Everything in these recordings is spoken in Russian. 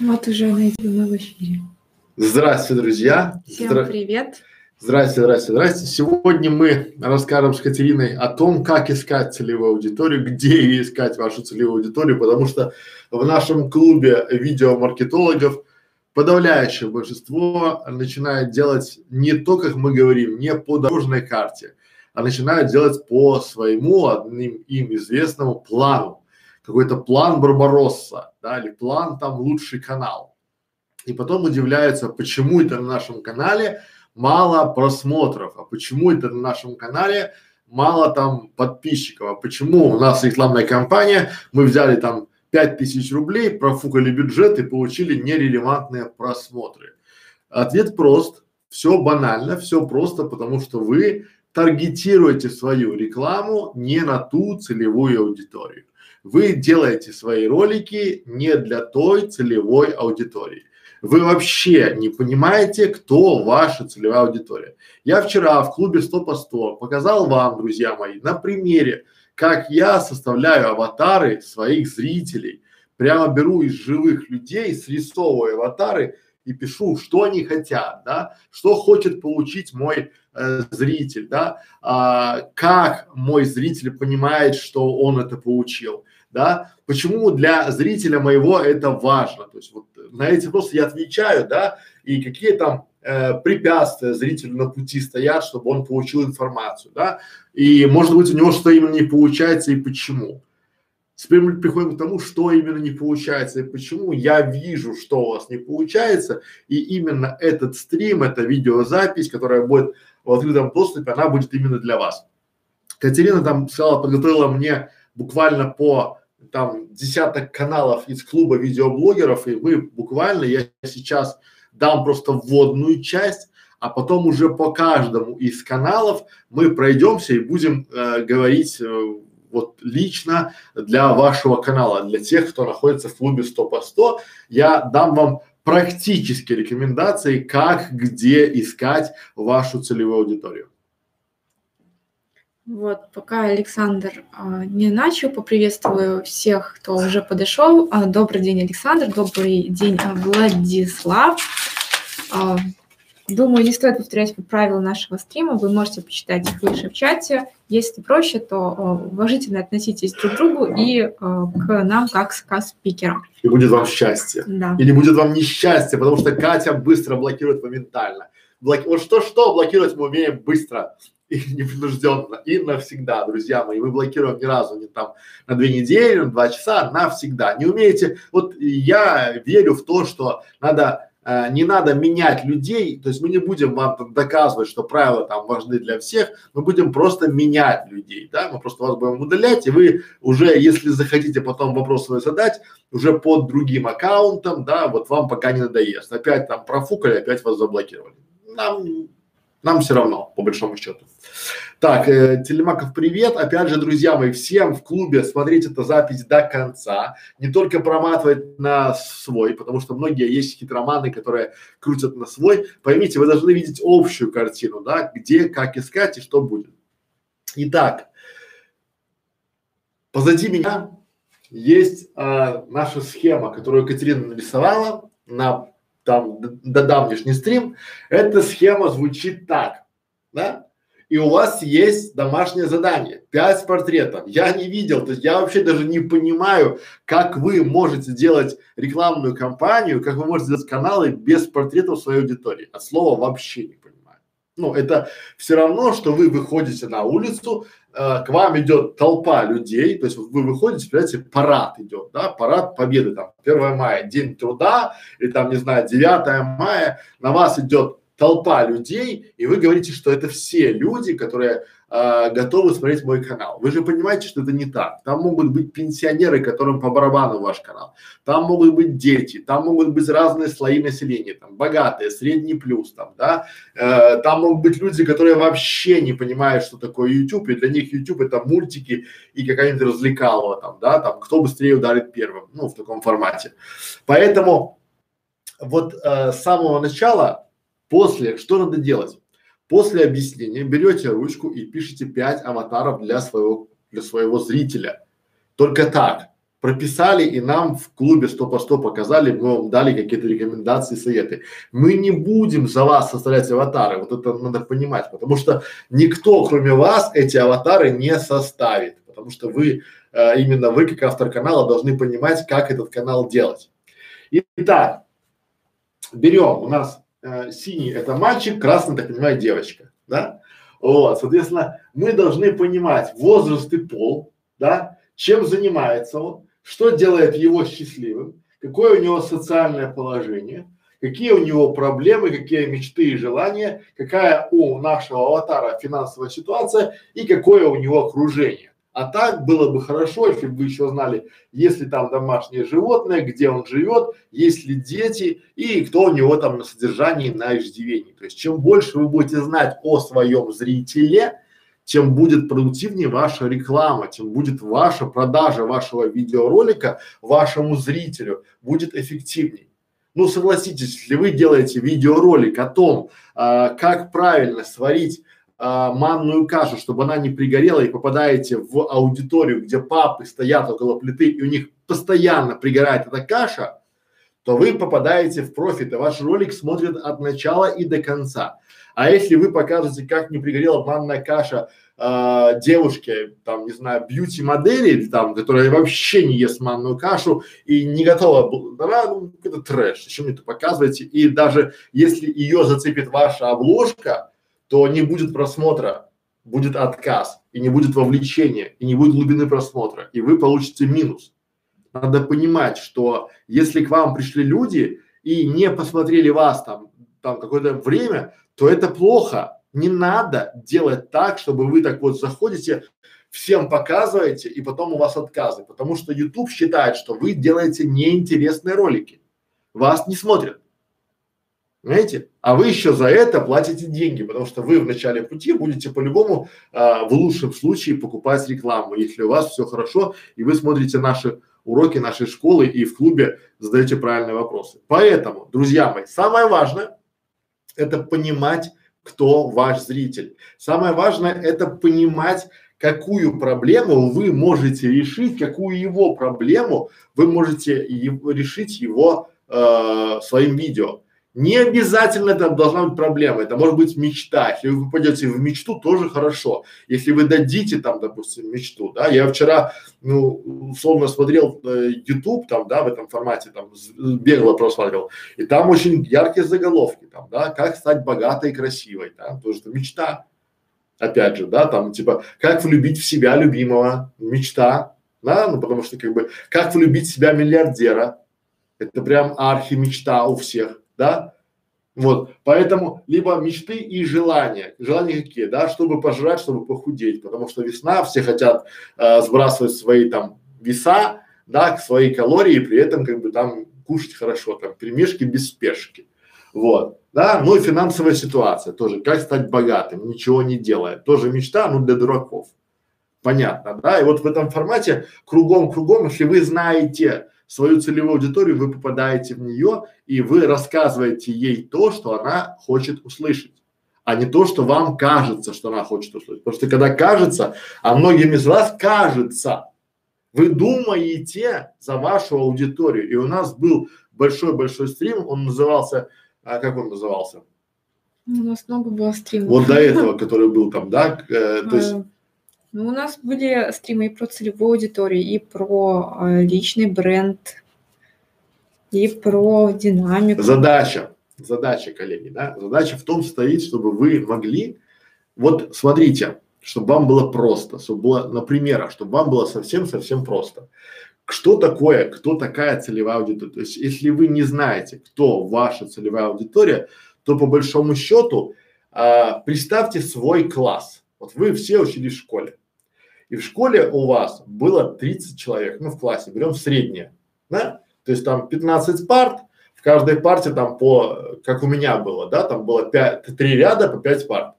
Вот уже найти мы в эфире. Здравствуйте, друзья. Всем Здра- привет. Здрасте, здрасте, здрасте. Сегодня мы расскажем с Катериной о том, как искать целевую аудиторию, где искать вашу целевую аудиторию, потому что в нашем клубе видеомаркетологов подавляющее большинство начинает делать не то, как мы говорим, не по дорожной карте, а начинают делать по своему одним им известному плану. Какой-то план Барбаросса, да, или план там лучший канал. И потом удивляются, почему это на нашем канале мало просмотров, а почему это на нашем канале мало там подписчиков, а почему у нас рекламная кампания, мы взяли там пять тысяч рублей, профукали бюджет и получили нерелевантные просмотры. Ответ прост, все банально, все просто, потому что вы таргетируете свою рекламу не на ту целевую аудиторию. Вы делаете свои ролики не для той целевой аудитории вы вообще не понимаете, кто ваша целевая аудитория. Я вчера в клубе 100 по 100 показал вам, друзья мои, на примере, как я составляю аватары своих зрителей. Прямо беру из живых людей, срисовываю аватары и пишу, что они хотят, да, что хочет получить мой э, зритель, да, а, как мой зритель понимает, что он это получил, да, почему для зрителя моего это важно, то есть вот на эти вопросы я отвечаю, да, и какие там э, препятствия зрителю на пути стоят, чтобы он получил информацию, да, и может быть у него что именно не получается и почему. Теперь мы приходим к тому, что именно не получается и почему. Я вижу, что у вас не получается, и именно этот стрим, эта видеозапись, которая будет в открытом доступе, она будет именно для вас. Катерина там сказала, подготовила мне буквально по там десяток каналов из клуба видеоблогеров, и мы буквально, я сейчас дам просто вводную часть, а потом уже по каждому из каналов мы пройдемся и будем э, говорить э, вот лично для вашего канала, для тех, кто находится в клубе 100 по 100, я дам вам практические рекомендации, как, где искать вашу целевую аудиторию. Вот, пока Александр а, не начал, поприветствую всех, кто уже подошел. А, добрый день, Александр, добрый день, Владислав. А, думаю, не стоит повторять правила нашего стрима, вы можете почитать их выше в чате. Если проще, то а, уважительно относитесь друг к другу и а, к нам как к спикерам. И будет вам счастье. Да. Или будет вам несчастье, потому что Катя быстро блокирует моментально. Блоки... Вот что-что блокировать мы умеем быстро и непринужденно, и навсегда, друзья мои. Мы блокируем ни разу не там на две недели, на два часа, навсегда. Не умеете, вот я верю в то, что надо э, не надо менять людей, то есть мы не будем вам доказывать, что правила там важны для всех, мы будем просто менять людей, да, мы просто вас будем удалять, и вы уже, если захотите потом вопрос свой задать, уже под другим аккаунтом, да, вот вам пока не надоест, опять там профукали, опять вас заблокировали. Нам нам все равно, по большому счету. Так, э, Телемаков, привет. Опять же, друзья мои, всем в клубе смотреть эту запись до конца. Не только проматывать на свой, потому что многие есть хитроманы, которые крутят на свой. Поймите, вы должны видеть общую картину, да, где, как искать и что будет. Итак, позади меня есть а, наша схема, которую Катерина нарисовала на там до давнешний стрим, эта схема звучит так, да? И у вас есть домашнее задание, пять портретов. Я не видел, то есть я вообще даже не понимаю, как вы можете делать рекламную кампанию, как вы можете делать каналы без портретов своей аудитории. От слова вообще не понимаю. Ну, это все равно, что вы выходите на улицу, к вам идет толпа людей, то есть вы выходите, понимаете, парад идет, да, парад победы, там, 1 мая, день труда, или там, не знаю, 9 мая, на вас идет толпа людей, и вы говорите, что это все люди, которые э, готовы смотреть мой канал. Вы же понимаете, что это не так. Там могут быть пенсионеры, которым по барабану ваш канал. Там могут быть дети, там могут быть разные слои населения, там богатые, средний плюс, там, да. Э, там могут быть люди, которые вообще не понимают, что такое YouTube, и для них YouTube это мультики и какая-нибудь развлекалова, там, да, там, кто быстрее ударит первым, ну, в таком формате. Поэтому вот э, с самого начала После, что надо делать? После объяснения берете ручку и пишите пять аватаров для своего для своего зрителя. Только так. Прописали и нам в клубе 100 по 100 показали, мы вам дали какие-то рекомендации, советы. Мы не будем за вас составлять аватары, вот это надо понимать, потому что никто, кроме вас, эти аватары не составит, потому что вы, э, именно вы, как автор канала, должны понимать, как этот канал делать. Итак, берем, у нас э, синий это мальчик, красный, так понимаю, девочка, да? Вот, соответственно, мы должны понимать возраст и пол, да, чем занимается он, что делает его счастливым, какое у него социальное положение, какие у него проблемы, какие мечты и желания, какая у нашего аватара финансовая ситуация и какое у него окружение. А так было бы хорошо, если бы вы еще знали, есть ли там домашнее животное, где он живет, есть ли дети и кто у него там на содержании, на иждивении. То есть чем больше вы будете знать о своем зрителе, тем будет продуктивнее ваша реклама, тем будет ваша продажа вашего видеоролика вашему зрителю, будет эффективнее. Ну согласитесь, если вы делаете видеоролик о том, а, как правильно сварить манную кашу, чтобы она не пригорела и попадаете в аудиторию, где папы стоят около плиты и у них постоянно пригорает эта каша, то вы попадаете в профит, и ваш ролик смотрит от начала и до конца. А если вы покажете, как не пригорела манная каша э, девушке, там, не знаю, бьюти-модели, там, которая вообще не ест манную кашу и не готова, да, ну, это трэш, зачем мне это показываете? И даже если ее зацепит ваша обложка, то не будет просмотра, будет отказ, и не будет вовлечения, и не будет глубины просмотра, и вы получите минус. Надо понимать, что если к вам пришли люди и не посмотрели вас там, там какое-то время, то это плохо. Не надо делать так, чтобы вы так вот заходите, всем показываете, и потом у вас отказы, потому что YouTube считает, что вы делаете неинтересные ролики. Вас не смотрят. Понимаете? А вы еще за это платите деньги, потому что вы в начале пути будете по-любому, а, в лучшем случае покупать рекламу, если у вас все хорошо и вы смотрите наши уроки нашей школы и в клубе задаете правильные вопросы. Поэтому, друзья мои, самое важное это понимать, кто ваш зритель. Самое важное это понимать, какую проблему вы можете решить, какую его проблему вы можете его, решить его э, своим видео. Не обязательно это должна быть проблема, это может быть мечта. Если вы попадете в мечту, тоже хорошо. Если вы дадите там, допустим, мечту, да, я вчера, ну, условно смотрел э, YouTube там, да, в этом формате, там, бегло просматривал, и там очень яркие заголовки, там, да, как стать богатой и красивой, да, тоже это мечта. Опять же, да, там, типа, как влюбить в себя любимого, мечта, да, ну, потому что, как бы, как влюбить в себя миллиардера, это прям архи мечта у всех да? Вот, поэтому либо мечты и желания. Желания какие, да, чтобы пожрать, чтобы похудеть, потому что весна, все хотят э, сбрасывать свои там веса, да, свои калории, при этом как бы там кушать хорошо, там перемешки без спешки. Вот, да, ну и финансовая ситуация тоже, как стать богатым, ничего не делая, тоже мечта, ну для дураков. Понятно, да, и вот в этом формате кругом-кругом, если вы знаете, свою целевую аудиторию, вы попадаете в нее и вы рассказываете ей то, что она хочет услышать, а не то, что вам кажется, что она хочет услышать. Потому что когда кажется, а многим из вас кажется, вы думаете за вашу аудиторию. И у нас был большой-большой стрим, он назывался, а как он назывался? У нас много было стримов. Вот до этого, который был там, да, э, то есть э, ну, у нас были стримы и про целевую аудиторию, и про э, личный бренд, и про динамику. Задача, задача, коллеги, да, задача в том стоит, чтобы вы могли, вот смотрите, чтобы вам было просто, чтобы было на примерах, чтобы вам было совсем-совсем просто. Что такое, кто такая целевая аудитория? То есть, если вы не знаете, кто ваша целевая аудитория, то по большому счету а, представьте свой класс. Вот вы все учились в школе. И в школе у вас было 30 человек, ну в классе, берем среднее, да? То есть там 15 парт, в каждой парте там по, как у меня было, да, там было 5, 3 ряда по 5 парт.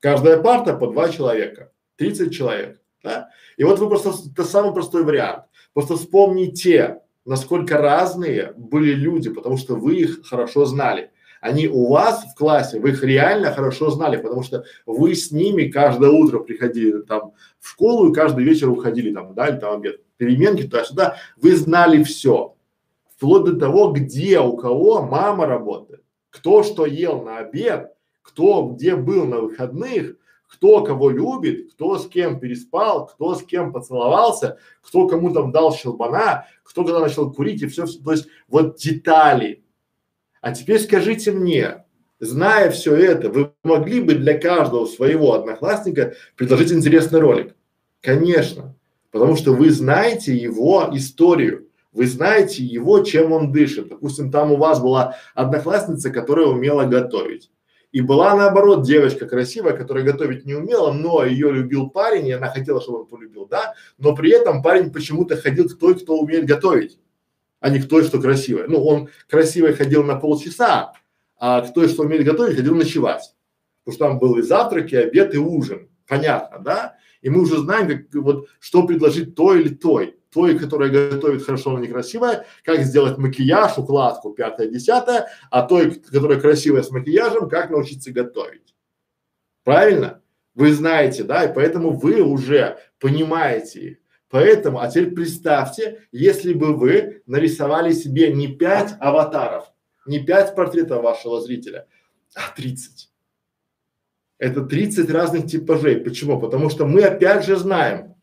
Каждая парта по 2 человека, 30 человек, да? И вот вы просто, это самый простой вариант. Просто вспомните, насколько разные были люди, потому что вы их хорошо знали. Они у вас в классе, вы их реально хорошо знали, потому что вы с ними каждое утро приходили там в школу и каждый вечер уходили там, да, или там обед, переменки туда-сюда, вы знали все. Вплоть до того, где у кого мама работает, кто что ел на обед, кто где был на выходных, кто кого любит, кто с кем переспал, кто с кем поцеловался, кто кому там дал щелбана, кто когда начал курить и все, то есть вот детали. А теперь скажите мне, зная все это, вы могли бы для каждого своего одноклассника предложить интересный ролик? Конечно, потому что вы знаете его историю, вы знаете его, чем он дышит. Допустим, там у вас была одноклассница, которая умела готовить. И была наоборот девочка красивая, которая готовить не умела, но ее любил парень, и она хотела, чтобы он полюбил, да, но при этом парень почему-то ходил к той, кто умеет готовить, а не к той, что красивая. Ну, он красивый ходил на полчаса, а к той, что умеет готовить, ходил ночевать. Потому что там был и завтрак, и обед, и ужин. Понятно, да? И мы уже знаем, как вот, что предложить той или той той, которая готовит хорошо, но некрасивая, как сделать макияж, укладку, пятое, десятое, а той, которая красивая с макияжем, как научиться готовить. Правильно? Вы знаете, да, и поэтому вы уже понимаете их. Поэтому, а теперь представьте, если бы вы нарисовали себе не пять аватаров, не пять портретов вашего зрителя, а тридцать. Это 30 разных типажей. Почему? Потому что мы опять же знаем,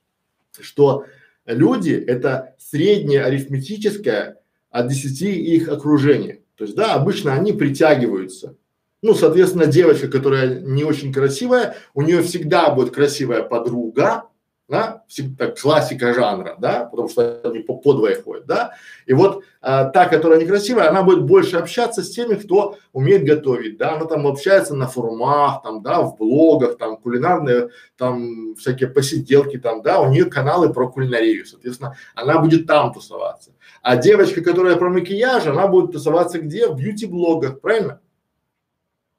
что люди – это среднее арифметическое от 10 их окружения. То есть, да, обычно они притягиваются. Ну, соответственно, девочка, которая не очень красивая, у нее всегда будет красивая подруга, да, всегда классика жанра, да, потому что они по подвое ходят, да, и вот а, та, которая некрасивая, она будет больше общаться с теми, кто умеет готовить, да, она там общается на форумах, там, да, в блогах, там, кулинарные, там, всякие посиделки, там, да, у нее каналы про кулинарию, соответственно, она будет там тусоваться. А девочка, которая про макияж, она будет тусоваться где? В бьюти-блогах, правильно?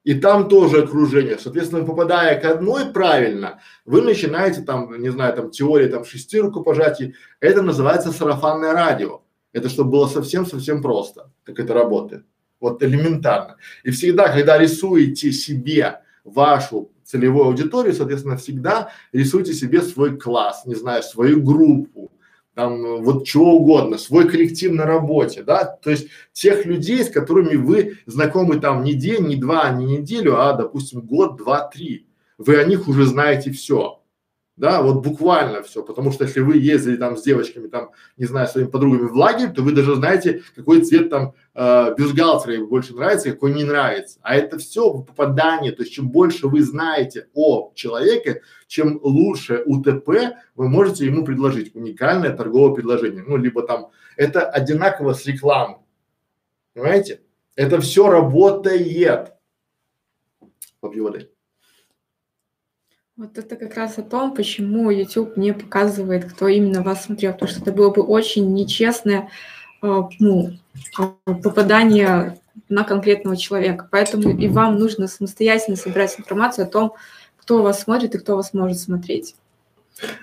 И там тоже окружение. Соответственно, попадая к одной правильно, вы начинаете там, не знаю, там теория там шести рукопожатий, это называется сарафанное радио. Это чтобы было совсем-совсем просто, как это работает. Вот элементарно. И всегда, когда рисуете себе вашу целевую аудиторию, соответственно, всегда рисуйте себе свой класс, не знаю, свою группу, там вот чего угодно, свой коллектив на работе, да, то есть тех людей, с которыми вы знакомы там не день, не два, не неделю, а допустим год, два, три, вы о них уже знаете все да, вот буквально все, потому что если вы ездили там с девочками, там, не знаю, своими подругами в лагерь, то вы даже знаете, какой цвет там э, бюстгальтера больше нравится, какой не нравится. А это все попадание, то есть чем больше вы знаете о человеке, чем лучше УТП вы можете ему предложить, уникальное торговое предложение, ну, либо там, это одинаково с рекламой, понимаете? Это все работает. Попью воды. Вот это как раз о том, почему YouTube не показывает, кто именно вас смотрел, потому что это было бы очень нечестное э, ну, а, попадание на конкретного человека. Поэтому и вам нужно самостоятельно собирать информацию о том, кто вас смотрит и кто вас может смотреть.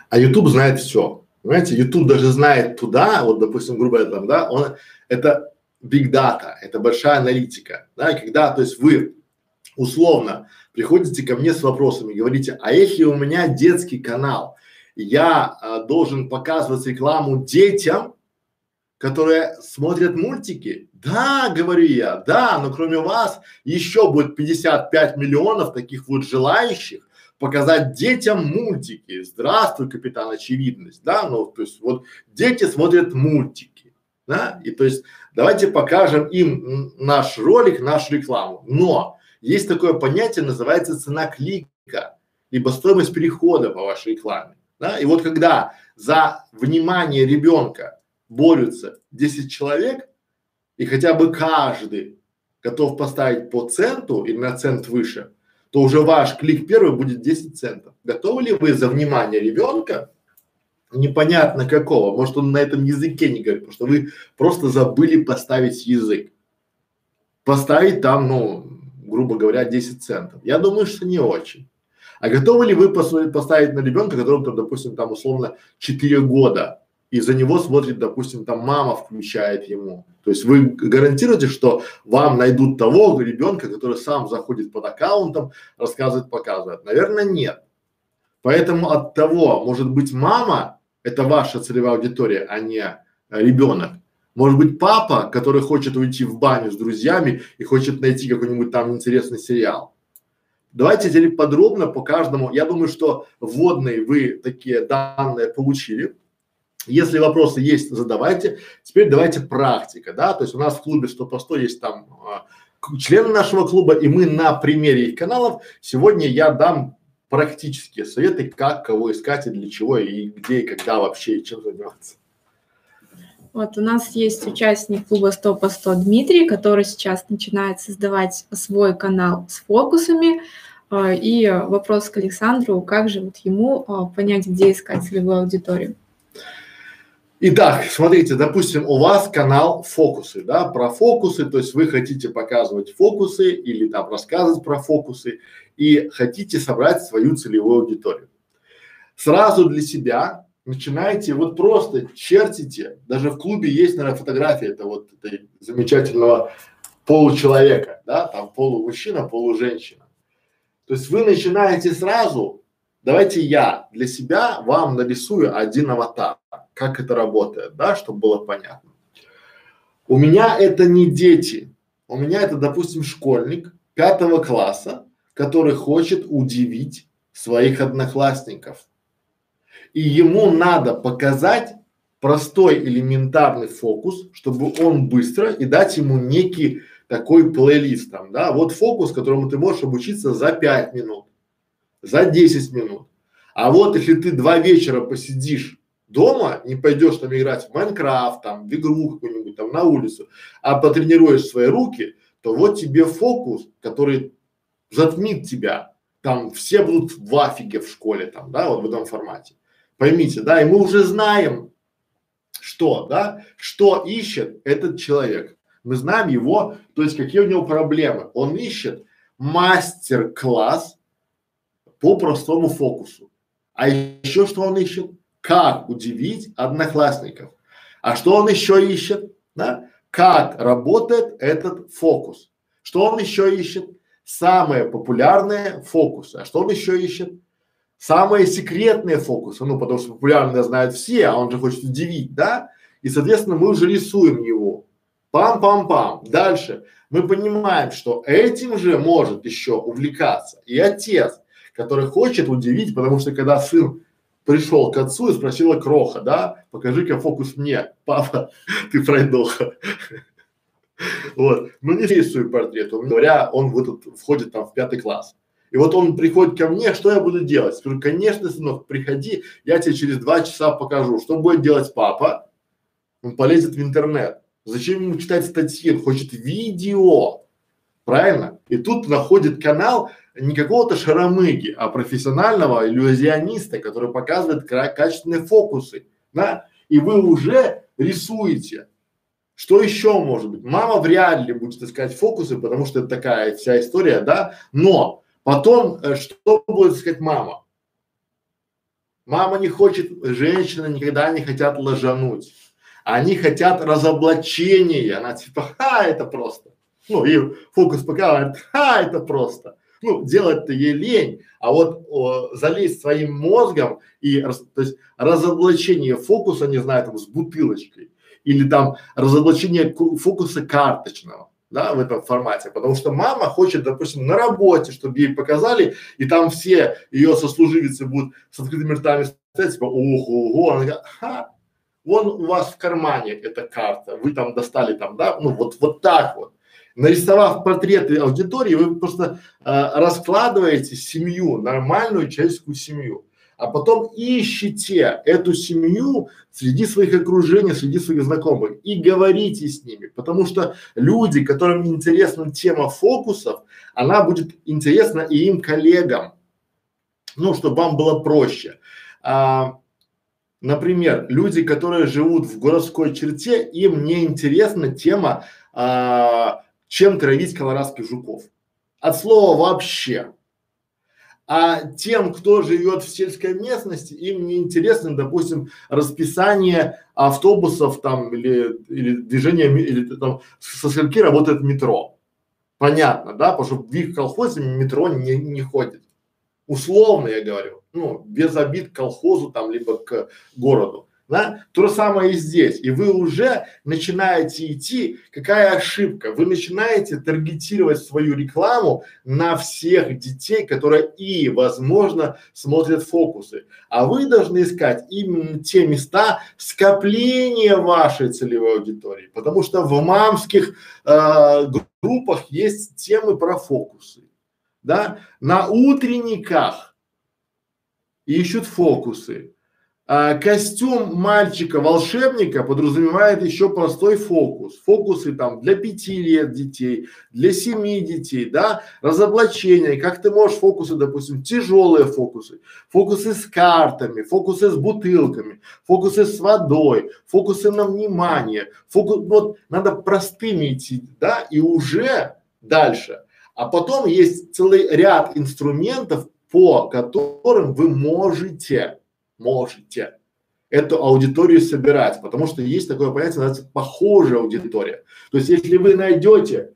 А YouTube знает все. Понимаете, YouTube даже знает туда, вот, допустим, грубо говоря, там, да, он, это big data, это большая аналитика, да, и когда, то есть вы условно приходите ко мне с вопросами, говорите, а если у меня детский канал, я а, должен показывать рекламу детям, которые смотрят мультики? Да, говорю я, да, но кроме вас еще будет 55 миллионов таких вот желающих показать детям мультики. Здравствуй, капитан Очевидность, да, ну, то есть вот дети смотрят мультики, да, и то есть давайте покажем им наш ролик, нашу рекламу, но есть такое понятие, называется цена клика, либо стоимость перехода по вашей рекламе. Да? И вот когда за внимание ребенка борются 10 человек, и хотя бы каждый готов поставить по центу или на цент выше, то уже ваш клик первый будет 10 центов. Готовы ли вы за внимание ребенка, непонятно какого, может он на этом языке не говорит, потому что вы просто забыли поставить язык. Поставить там, ну, грубо говоря, 10 центов? Я думаю, что не очень. А готовы ли вы поставить на ребенка, которому, там, допустим, там условно 4 года, и за него смотрит, допустим, там мама включает ему. То есть вы гарантируете, что вам найдут того ребенка, который сам заходит под аккаунтом, рассказывает, показывает? Наверное, нет. Поэтому от того, может быть, мама – это ваша целевая аудитория, а не ребенок. Может быть, папа, который хочет уйти в баню с друзьями и хочет найти какой-нибудь там интересный сериал. Давайте теперь подробно по каждому. Я думаю, что вводные вы такие данные получили. Если вопросы есть, задавайте. Теперь давайте практика, да, то есть у нас в клубе 100 по 100 есть там а, члены нашего клуба, и мы на примере их каналов сегодня я дам практические советы, как кого искать и для чего, и где, и когда вообще, и чем заниматься. Вот у нас есть участник клуба 100 по 100 Дмитрий, который сейчас начинает создавать свой канал с фокусами. А, и вопрос к Александру, как же вот ему а, понять, где искать целевую аудиторию? Итак, смотрите, допустим, у вас канал фокусы, да, про фокусы, то есть вы хотите показывать фокусы или там рассказывать про фокусы и хотите собрать свою целевую аудиторию. Сразу для себя начинаете, вот просто чертите, даже в клубе есть, наверное, фотография это вот этой замечательного получеловека, да, там полумужчина, полуженщина. То есть вы начинаете сразу, давайте я для себя вам нарисую один аватар как это работает, да, чтобы было понятно. У меня это не дети, у меня это, допустим, школьник пятого класса, который хочет удивить своих одноклассников. И ему надо показать простой элементарный фокус, чтобы он быстро и дать ему некий такой плейлист там, да, вот фокус, которому ты можешь обучиться за пять минут, за 10 минут. А вот если ты два вечера посидишь дома, не пойдешь там играть в Майнкрафт, там, в игру какую-нибудь там на улицу, а потренируешь свои руки, то вот тебе фокус, который затмит тебя. Там все будут в афиге в школе, там, да, вот в этом формате. Поймите, да, и мы уже знаем, что, да, что ищет этот человек. Мы знаем его, то есть какие у него проблемы. Он ищет мастер-класс по простому фокусу. А еще что он ищет? как удивить одноклассников. А что он еще ищет? Да? Как работает этот фокус? Что он еще ищет? Самые популярные фокусы. А что он еще ищет? Самые секретные фокусы. Ну, потому что популярные знают все, а он же хочет удивить, да? И, соответственно, мы уже рисуем его. Пам-пам-пам. Дальше. Мы понимаем, что этим же может еще увлекаться и отец, который хочет удивить, потому что когда сын пришел к отцу и спросила Кроха, да, покажи-ка фокус мне, папа, ты пройдоха. Вот, ну не рисую портрет, он говоря, он в этот, входит там в пятый класс. И вот он приходит ко мне, что я буду делать? Скажу, конечно, сынок, приходи, я тебе через два часа покажу. Что будет делать папа? Он полезет в интернет. Зачем ему читать статьи? Он хочет видео. Правильно? И тут находит канал, не какого-то шаромыги, а профессионального иллюзиониста, который показывает качественные фокусы, да, и вы уже рисуете. Что еще может быть? Мама вряд ли будет искать фокусы, потому что это такая вся история, да, но потом, э, что будет искать мама? Мама не хочет, женщины никогда не хотят ложануть. Они хотят разоблачения. Она типа, ха, это просто. Ну, и фокус показывает, ха, это просто ну, делать-то ей лень, а вот о, залезть своим мозгом и, то есть разоблачение фокуса, не знаю, там с бутылочкой или там разоблачение фокуса карточного, да, в этом формате, потому что мама хочет, допустим, на работе, чтобы ей показали, и там все ее сослуживицы будут с открытыми ртами стоять, типа, ого, ого, она говорит, ха, вон у вас в кармане эта карта, вы там достали там, да, ну вот, вот так вот нарисовав портреты аудитории, вы просто э, раскладываете семью, нормальную человеческую семью, а потом ищите эту семью среди своих окружений, среди своих знакомых и говорите с ними, потому что люди, которым интересна тема фокусов, она будет интересна и им коллегам, ну, чтобы вам было проще. А, например, люди, которые живут в городской черте, им не интересна тема а, чем травить колорадских жуков. От слова вообще. А тем, кто живет в сельской местности, им не интересно, допустим, расписание автобусов там или, или движение, или там со скольки работает метро. Понятно, да, потому что в их колхозе метро не, не ходит. Условно я говорю, ну, без обид к колхозу там, либо к городу. Да? То же самое и здесь. И вы уже начинаете идти, какая ошибка? Вы начинаете таргетировать свою рекламу на всех детей, которые и, возможно, смотрят фокусы. А вы должны искать именно те места скопления вашей целевой аудитории. Потому что в мамских э, группах есть темы про фокусы. Да? На утренниках ищут фокусы а, костюм мальчика-волшебника подразумевает еще простой фокус. Фокусы там для пяти лет детей, для семи детей, да, разоблачение, как ты можешь фокусы, допустим, тяжелые фокусы, фокусы с картами, фокусы с бутылками, фокусы с водой, фокусы на внимание, фокус, вот надо простыми идти, да, и уже дальше. А потом есть целый ряд инструментов, по которым вы можете можете эту аудиторию собирать, потому что есть такое понятие, называется похожая аудитория. То есть, если вы найдете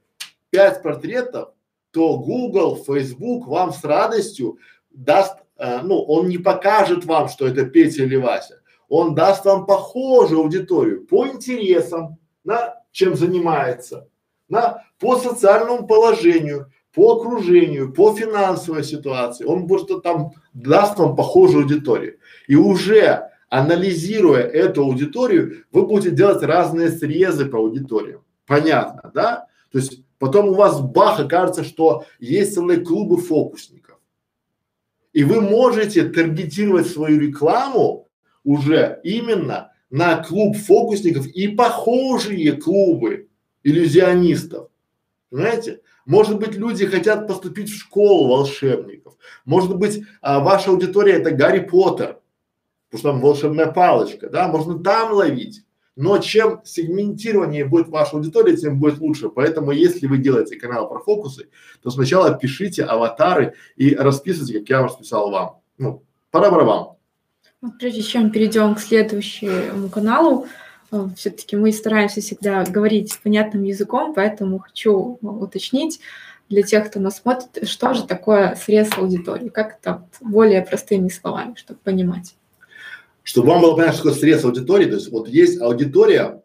пять портретов, то Google, Facebook вам с радостью даст, э, ну, он не покажет вам, что это Петя или Вася. Он даст вам похожую аудиторию по интересам, на чем занимается, на, по социальному положению, по окружению, по финансовой ситуации. Он просто там даст вам похожую аудиторию. И уже анализируя эту аудиторию, вы будете делать разные срезы по аудиториям. Понятно, да? То есть потом у вас бах, окажется, что есть целые клубы фокусников. И вы можете таргетировать свою рекламу уже именно на клуб фокусников и похожие клубы иллюзионистов. Понимаете? Может быть, люди хотят поступить в школу волшебников. Может быть, а, ваша аудитория это Гарри Поттер, потому что там волшебная палочка, да, можно там ловить. Но чем сегментированнее будет ваша аудитория, тем будет лучше. Поэтому, если вы делаете канал про фокусы, то сначала пишите аватары и расписывайте, как я расписал вам. Ну, пора вам. Вот прежде чем перейдем к следующему каналу, все-таки мы стараемся всегда говорить понятным языком, поэтому хочу уточнить для тех, кто нас смотрит, что же такое срез аудитории, как это более простыми словами, чтобы понимать. Чтобы вам было понятно, что такое срез аудитории, то есть вот есть аудитория,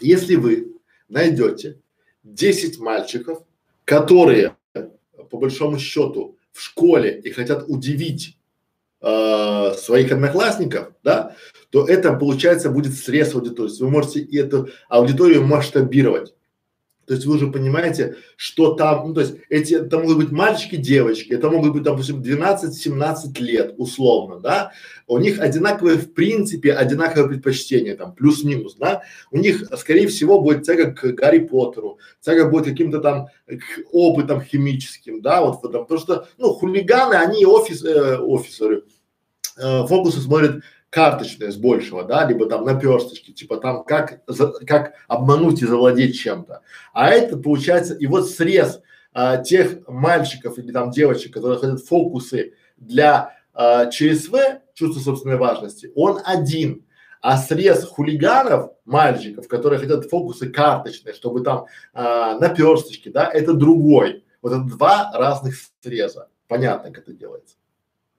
если вы найдете 10 мальчиков, которые по большому счету в школе и хотят удивить э, своих одноклассников, да, то это получается будет срез аудитории. Вы можете эту аудиторию масштабировать. То есть вы уже понимаете, что там, ну то есть эти, это могут быть мальчики, девочки, это могут быть, допустим, 12-17 лет условно, да, у них одинаковые, в принципе, одинаковые предпочтения, там, плюс-минус, да, у них, скорее всего, будет тяга к Гарри Поттеру, тяга будет каким-то там к опытам химическим, да, вот, потому что, ну, хулиганы, они офис, э, офисеры, э, фокусы смотрят карточные с большего, да, либо там наперсточки, типа там как, за, как обмануть и завладеть чем-то. А это получается, и вот срез а, тех мальчиков или там девочек, которые ходят в фокусы для а, ЧСВ, чувство собственной важности, он один. А срез хулиганов, мальчиков, которые хотят фокусы карточные, чтобы там а, наперсточки, да, это другой. Вот это два разных среза. Понятно, как это делается.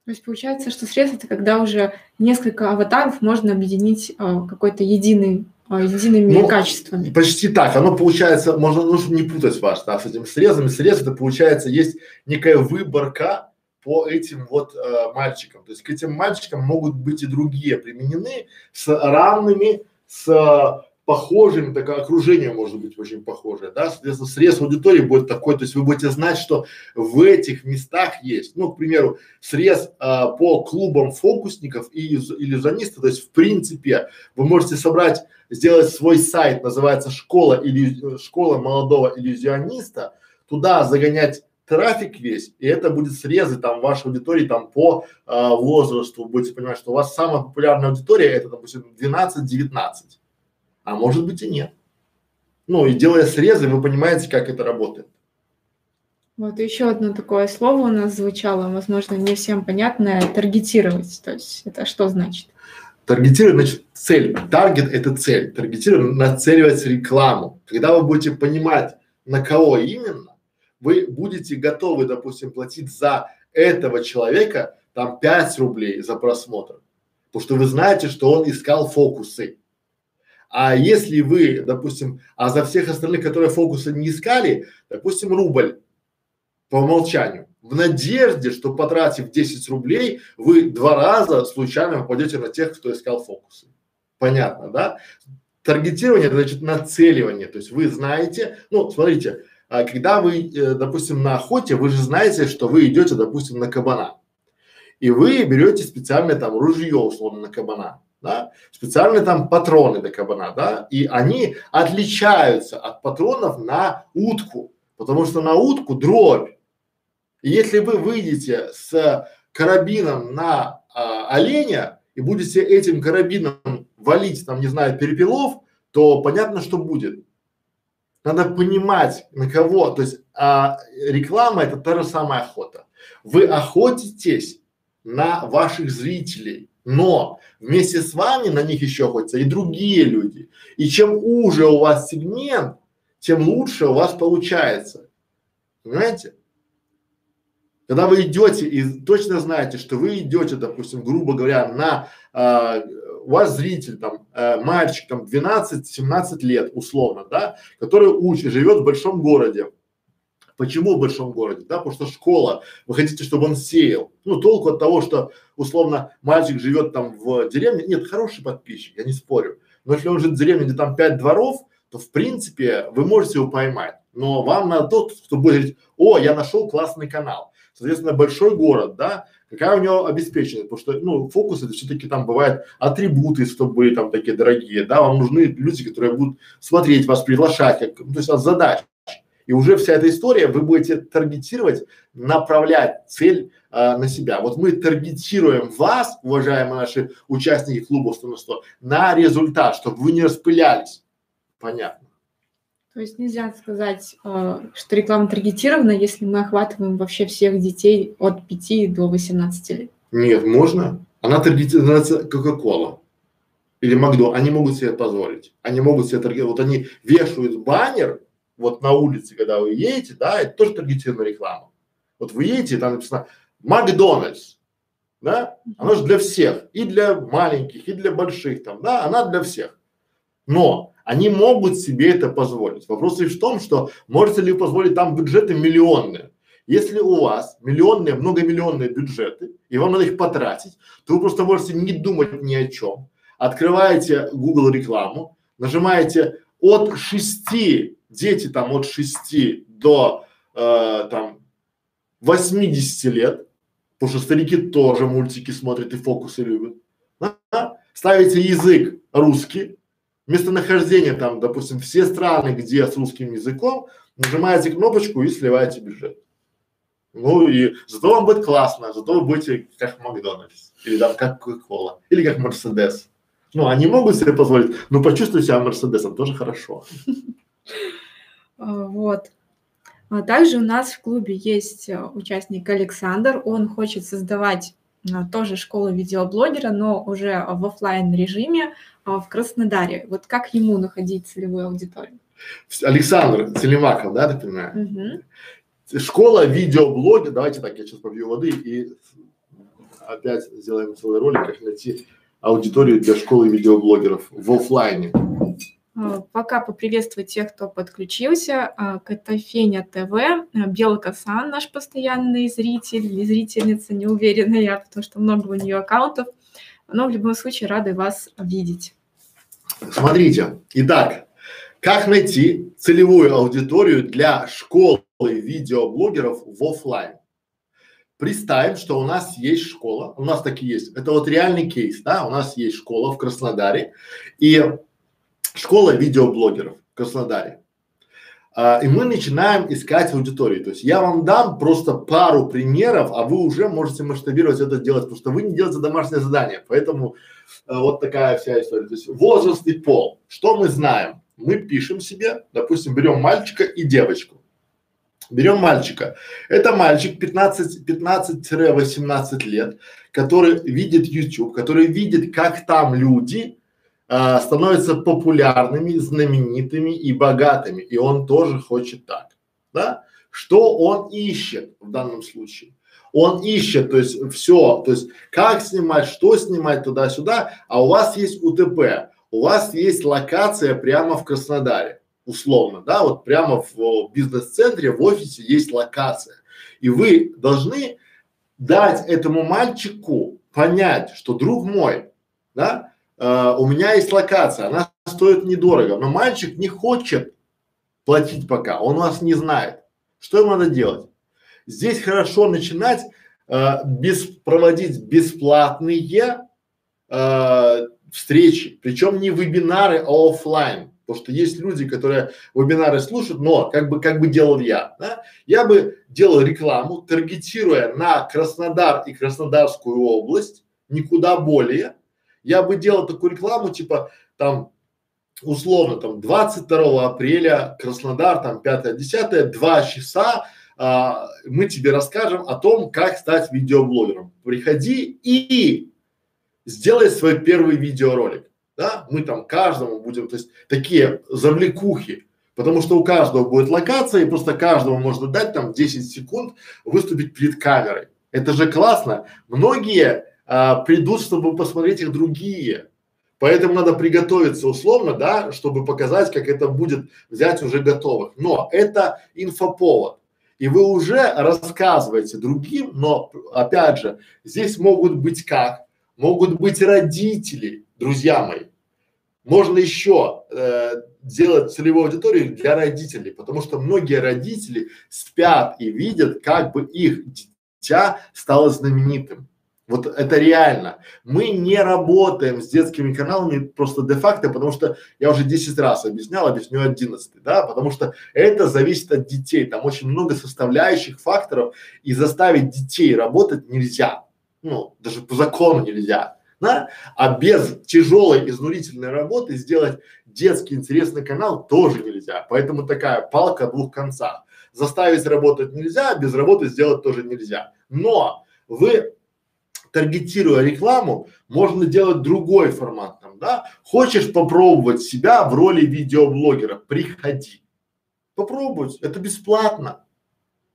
То есть получается, что срез это когда уже несколько аватаров можно объединить э, какой-то единый э, едиными ну, качествами. Почти так. Оно получается, можно нужно не путать ваш, да, с этим срезом. Срез это получается есть некая выборка по этим вот э, мальчикам. То есть к этим мальчикам могут быть и другие применены с равными, с похожим, такое окружение может быть очень похожее, да, соответственно, срез аудитории будет такой, то есть вы будете знать, что в этих местах есть, ну, к примеру, срез а, по клубам фокусников и иллюзионистов, то есть в принципе вы можете собрать, сделать свой сайт, называется школа или школа молодого иллюзиониста, туда загонять трафик весь, и это будет срезы там вашей аудитории там по а, возрасту, будете понимать, что у вас самая популярная аудитория это, допустим, 12-19 а может быть и нет. Ну и делая срезы, вы понимаете, как это работает. Вот еще одно такое слово у нас звучало, возможно, не всем понятное, таргетировать. То есть это что значит? Таргетировать, значит, цель. Таргет – это цель. Таргетировать – нацеливать рекламу. Когда вы будете понимать, на кого именно, вы будете готовы, допустим, платить за этого человека там 5 рублей за просмотр. Потому что вы знаете, что он искал фокусы. А если вы, допустим, а за всех остальных, которые фокусы не искали, допустим, рубль, по умолчанию, в надежде, что потратив 10 рублей, вы два раза случайно попадете на тех, кто искал фокусы. Понятно, да? Таргетирование, это значит нацеливание, то есть вы знаете, ну, смотрите, а когда вы, э, допустим, на охоте, вы же знаете, что вы идете, допустим, на кабана, и вы берете специальное там ружье, условно, на кабана, да, специальные там патроны для кабана, да, и они отличаются от патронов на утку, потому что на утку дробь, и если вы выйдете с карабином на а, оленя и будете этим карабином валить, там, не знаю, перепелов, то понятно, что будет. Надо понимать, на кого. То есть а, реклама это та же самая охота. Вы охотитесь на ваших зрителей, но вместе с вами на них еще охотятся и другие люди. И чем уже у вас сегмент, тем лучше у вас получается. Понимаете? Когда вы идете и точно знаете, что вы идете, допустим, грубо говоря, на а, у вас зритель там, э, мальчик там 12-17 лет условно, да, который учит, живет в большом городе. Почему в большом городе? Да, потому что школа, вы хотите, чтобы он сеял. Ну, толку от того, что условно мальчик живет там в деревне, нет, хороший подписчик, я не спорю. Но если он живет в деревне, где там пять дворов, то в принципе вы можете его поймать. Но вам надо тот, кто будет говорить, о, я нашел классный канал соответственно, большой город, да, какая у него обеспеченность, потому что, ну, фокус это все-таки там бывают атрибуты, чтобы там такие дорогие, да, вам нужны люди, которые будут смотреть вас, приглашать, как, ну, то есть от задач. И уже вся эта история, вы будете таргетировать, направлять цель э, на себя. Вот мы таргетируем вас, уважаемые наши участники клуба 100 на 100, на результат, чтобы вы не распылялись. Понятно. То есть нельзя сказать, э, что реклама таргетирована, если мы охватываем вообще всех детей от 5 до 18 лет. Нет, можно. Она таргетируется Кока-Кола или Макдо, они могут себе позволить. Они могут себе таргетировать. Вот они вешают баннер вот на улице, когда вы едете, да, это тоже таргетированная реклама. Вот вы едете, там написано Макдональдс, да, оно же для всех, и для маленьких, и для больших там, да, она для всех. Но они могут себе это позволить. Вопрос лишь в том, что можете ли вы позволить там бюджеты миллионные. Если у вас миллионные, многомиллионные бюджеты, и вам надо их потратить, то вы просто можете не думать ни о чем. Открываете Google рекламу, нажимаете от шести, дети там от шести до э, там 80 лет, потому что старики тоже мультики смотрят и фокусы любят. Да? Ставите язык русский, местонахождение там, допустим, все страны, где с русским языком, нажимаете кнопочку и сливаете бюджет. Ну и зато вам будет классно, зато вы будете как Макдональдс, или там как Кока-Кола, или как Мерседес. Ну, они могут себе позволить, но почувствовать себя Мерседесом тоже хорошо. А, вот. А также у нас в клубе есть э, участник Александр, он хочет создавать а, тоже школу видеоблогера, но уже в офлайн режиме а, в Краснодаре. Вот как ему находить целевую аудиторию? Александр Целемаков, да, ты понимаешь? Угу. Школа видеоблога, давайте так, я сейчас побью воды и опять сделаем целый ролик, как найти аудиторию для школы видеоблогеров в офлайне. А, пока поприветствовать тех, кто подключился. А, Катафеня ТВ, Белка Сан, наш постоянный зритель или зрительница, не уверена я, потому что много у нее аккаунтов. Но в любом случае рады вас видеть. Смотрите, итак, как найти целевую аудиторию для школы видеоблогеров в офлайн? Представим, что у нас есть школа, у нас такие есть, это вот реальный кейс, да, у нас есть школа в Краснодаре и школа видеоблогеров в Краснодаре. А, и мы начинаем искать аудиторию. То есть я вам дам просто пару примеров, а вы уже можете масштабировать это делать, потому что вы не делаете домашнее задание. Поэтому э, вот такая вся история. То есть возраст и пол. Что мы знаем? Мы пишем себе, допустим, берем мальчика и девочку. Берем мальчика. Это мальчик 15, 15-18 лет, который видит YouTube, который видит, как там люди а, становятся популярными, знаменитыми и богатыми. И он тоже хочет так. Да? Что он ищет в данном случае? Он ищет, то есть все, то есть как снимать, что снимать туда-сюда, а у вас есть УТП, у вас есть локация прямо в Краснодаре, условно, да, вот прямо в бизнес-центре, в офисе есть локация. И вы должны дать этому мальчику понять, что друг мой, да, э, у меня есть локация, она стоит недорого, но мальчик не хочет платить пока, он вас не знает. Что ему надо делать? Здесь хорошо начинать э, без, проводить бесплатные э, встречи, причем не вебинары, а офлайн. Потому что есть люди, которые вебинары слушают, но как бы, как бы делал я, да? Я бы делал рекламу, таргетируя на Краснодар и Краснодарскую область, никуда более. Я бы делал такую рекламу, типа там условно там 22 апреля Краснодар, там 5-10, два часа а, мы тебе расскажем о том, как стать видеоблогером. Приходи и сделай свой первый видеоролик. Да, мы там каждому будем, то есть такие завлекухи, потому что у каждого будет локация и просто каждому можно дать там 10 секунд выступить перед камерой. Это же классно. Многие а, придут, чтобы посмотреть их другие. Поэтому надо приготовиться условно, да, чтобы показать, как это будет взять уже готовых. Но это инфоповод и вы уже рассказываете другим, но опять же, здесь могут быть как? Могут быть родители, друзья мои. Можно еще э, делать целевую аудиторию для родителей, потому что многие родители спят и видят, как бы их дитя стало знаменитым. Вот это реально. Мы не работаем с детскими каналами просто де-факто, потому что я уже 10 раз объяснял, объясню 11, да, потому что это зависит от детей. Там очень много составляющих факторов, и заставить детей работать нельзя. Ну, даже по закону нельзя. Да? А без тяжелой изнурительной работы сделать детский интересный канал тоже нельзя. Поэтому такая палка о двух концах. Заставить работать нельзя, без работы сделать тоже нельзя. Но вы таргетируя рекламу, можно делать другой формат там, да. Хочешь попробовать себя в роли видеоблогера, приходи. Попробуй, это бесплатно.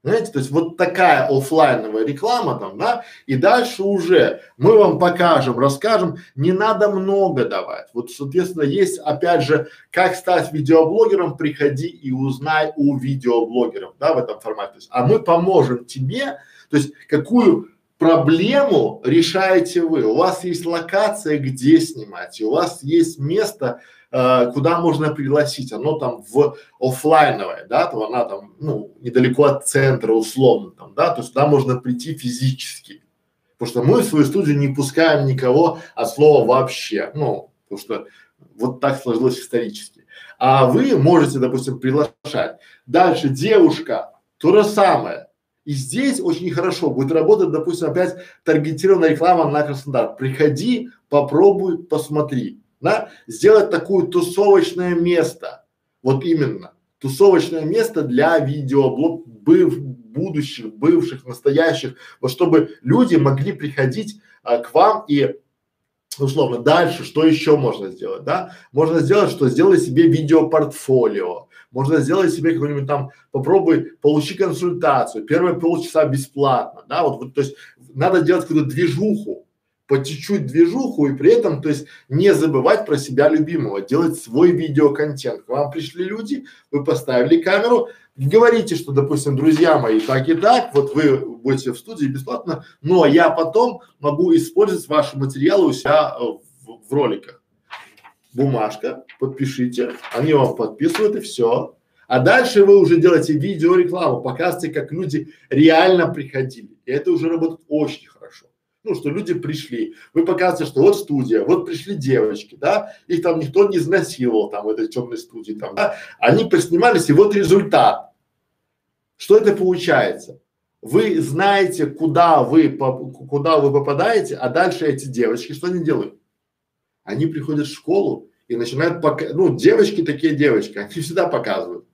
Знаете, то есть вот такая офлайновая реклама там, да, и дальше уже мы вам покажем, расскажем, не надо много давать. Вот, соответственно, есть, опять же, как стать видеоблогером, приходи и узнай у видеоблогеров, да, в этом формате. а мы поможем тебе, то есть какую проблему решаете вы. У вас есть локация, где снимать, у вас есть место, э, куда можно пригласить. Оно там в офлайновое, да, то она там, ну, недалеко от центра условно там, да, то есть туда можно прийти физически. Потому что мы в свою студию не пускаем никого от слова вообще, ну, потому что вот так сложилось исторически. А вы можете, допустим, приглашать. Дальше девушка, то же самое и здесь очень хорошо будет работать, допустим, опять таргетированная реклама на Краснодар. Приходи, попробуй, посмотри. Да? Сделать такое тусовочное место. Вот именно. Тусовочное место для видеоблог быв, будущих, бывших, настоящих. Вот чтобы люди могли приходить а, к вам и условно дальше, что еще можно сделать, да? Можно сделать, что сделай себе видеопортфолио, можно сделать себе какой-нибудь там, попробуй, получи консультацию, первые полчаса бесплатно, да, вот, вот, то есть надо делать какую-то движуху, по чуть-чуть движуху и при этом, то есть не забывать про себя любимого, делать свой видеоконтент. К вам пришли люди, вы поставили камеру, говорите, что, допустим, друзья мои, так и так, вот вы будете в студии бесплатно, но я потом могу использовать ваши материалы у себя э, в, в роликах бумажка, подпишите, они вам подписывают и все. А дальше вы уже делаете видеорекламу, показываете, как люди реально приходили. И это уже работает очень хорошо. Ну, что люди пришли, вы показываете, что вот студия, вот пришли девочки, да, их там никто не изнасиловал там в этой темной студии там, да, они поснимались, и вот результат. Что это получается? Вы знаете, куда вы, куда вы попадаете, а дальше эти девочки, что они делают? Они приходят в школу и начинают пока, ну, девочки такие девочки, они всегда показывают.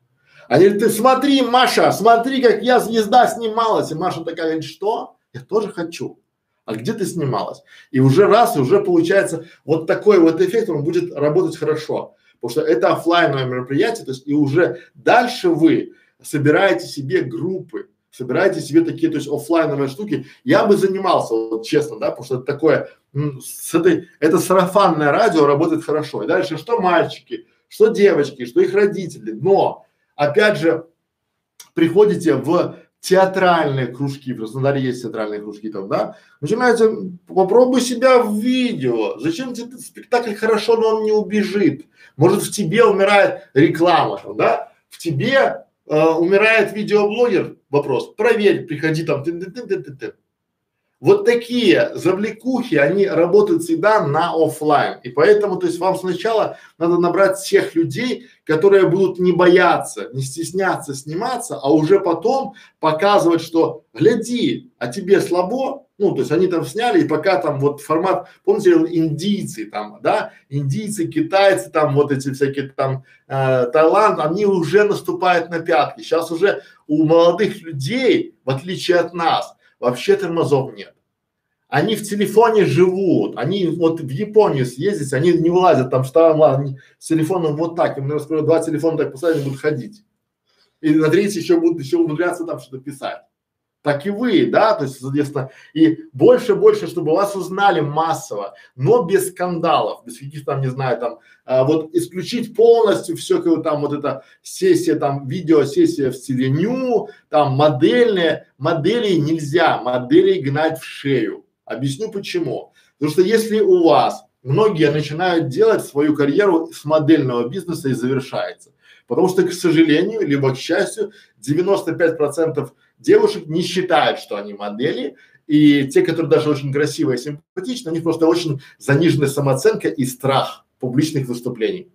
Они говорят, ты смотри, Маша, смотри, как я звезда снималась. И Маша такая говорит, что? Я тоже хочу. А где ты снималась? И уже раз, и уже получается вот такой вот эффект, он будет работать хорошо. Потому что это офлайновое мероприятие, то есть и уже дальше вы собираете себе группы, собираете себе такие, то есть офлайновые штуки. Я бы занимался, вот честно, да, потому что это такое, с этой, это сарафанное радио работает хорошо. И дальше что мальчики, что девочки, что их родители. Но, опять же, приходите в театральные кружки, в Краснодаре есть театральные кружки там, да, начинаете, попробуй себя в видео, зачем тебе этот спектакль хорошо, но он не убежит, может в тебе умирает реклама там, да, в тебе э, умирает видеоблогер, вопрос, проверь, приходи там, ты, ты, ты, ты, ты. Вот такие завлекухи, они работают всегда на офлайн. И поэтому, то есть вам сначала надо набрать всех людей, которые будут не бояться, не стесняться сниматься, а уже потом показывать, что гляди, а тебе слабо, ну, то есть они там сняли, и пока там вот формат, помните, индийцы там, да, индийцы, китайцы там, вот эти всякие там, э, Таиланд, они уже наступают на пятки. Сейчас уже у молодых людей, в отличие от нас, вообще тормозов нет. Они в телефоне живут, они вот в Японию съездить, они не вылазят там, что там, с телефоном вот так, им, наверное, два телефона так поставить, будут ходить. И на третий еще будут еще умудряться там что-то писать. Так и вы, да, то есть, соответственно, и больше, больше, чтобы вас узнали массово, но без скандалов, без каких-то там, не знаю, там, а, вот исключить полностью все, как там вот эта сессия, там, видеосессия в стиле ню, там, модельные, моделей нельзя, моделей гнать в шею. Объясню почему. Потому что если у вас многие начинают делать свою карьеру с модельного бизнеса и завершается. Потому что, к сожалению, либо к счастью, 95 процентов девушек не считают, что они модели, и те, которые даже очень красивые и симпатичные, у них просто очень заниженная самооценка и страх публичных выступлений.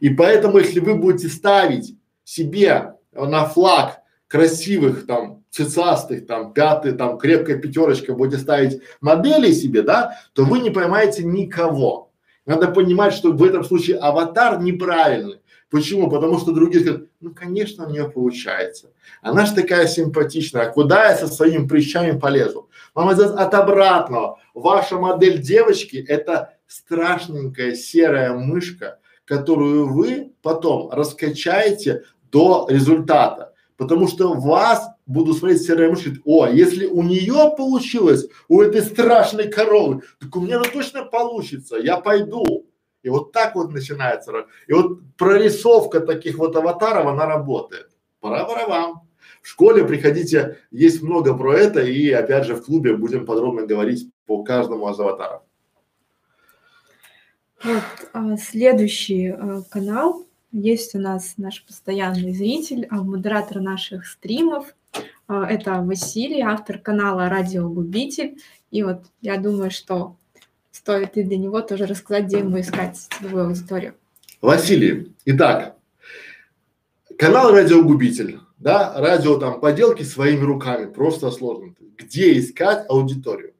И поэтому, если вы будете ставить себе на флаг красивых там цицастых, там пятый, там крепкая пятерочка будете ставить модели себе, да, то вы не поймаете никого. Надо понимать, что в этом случае аватар неправильный. Почему? Потому что другие скажут, ну конечно у нее получается. Она же такая симпатичная, а куда я со своими прыщами полезу? Мама здесь от обратного. Ваша модель девочки это страшненькая серая мышка, которую вы потом раскачаете до результата. Потому что вас будут смотреть серая мышь, о, если у нее получилось, у этой страшной коровы, так у меня точно получится, я пойду. И вот так вот начинается. И вот прорисовка таких вот аватаров, она работает. Пора, пора вам. В школе приходите, есть много про это, и опять же в клубе будем подробно говорить по каждому из аватаров. Вот, а, следующий а, канал. Есть у нас наш постоянный зритель, а, модератор наших стримов. А, это Василий, автор канала Радиогубитель. И вот я думаю, что стоит и для него тоже рассказать, где ему искать целевую аудиторию. Василий, итак, канал Радиогубитель, да, радио там поделки своими руками, просто сложно. Где искать аудиторию?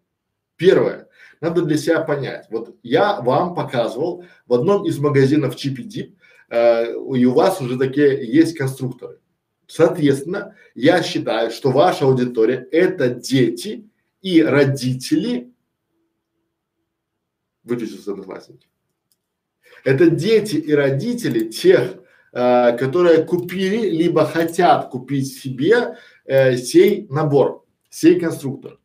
Первое, надо для себя понять. Вот я вам показывал в одном из магазинов CPD, э, и у вас уже такие есть конструкторы. Соответственно, я считаю, что ваша аудитория это дети и родители выключился одноклассники. Это дети и родители тех, э, которые купили либо хотят купить себе э, сей набор, сей конструктор.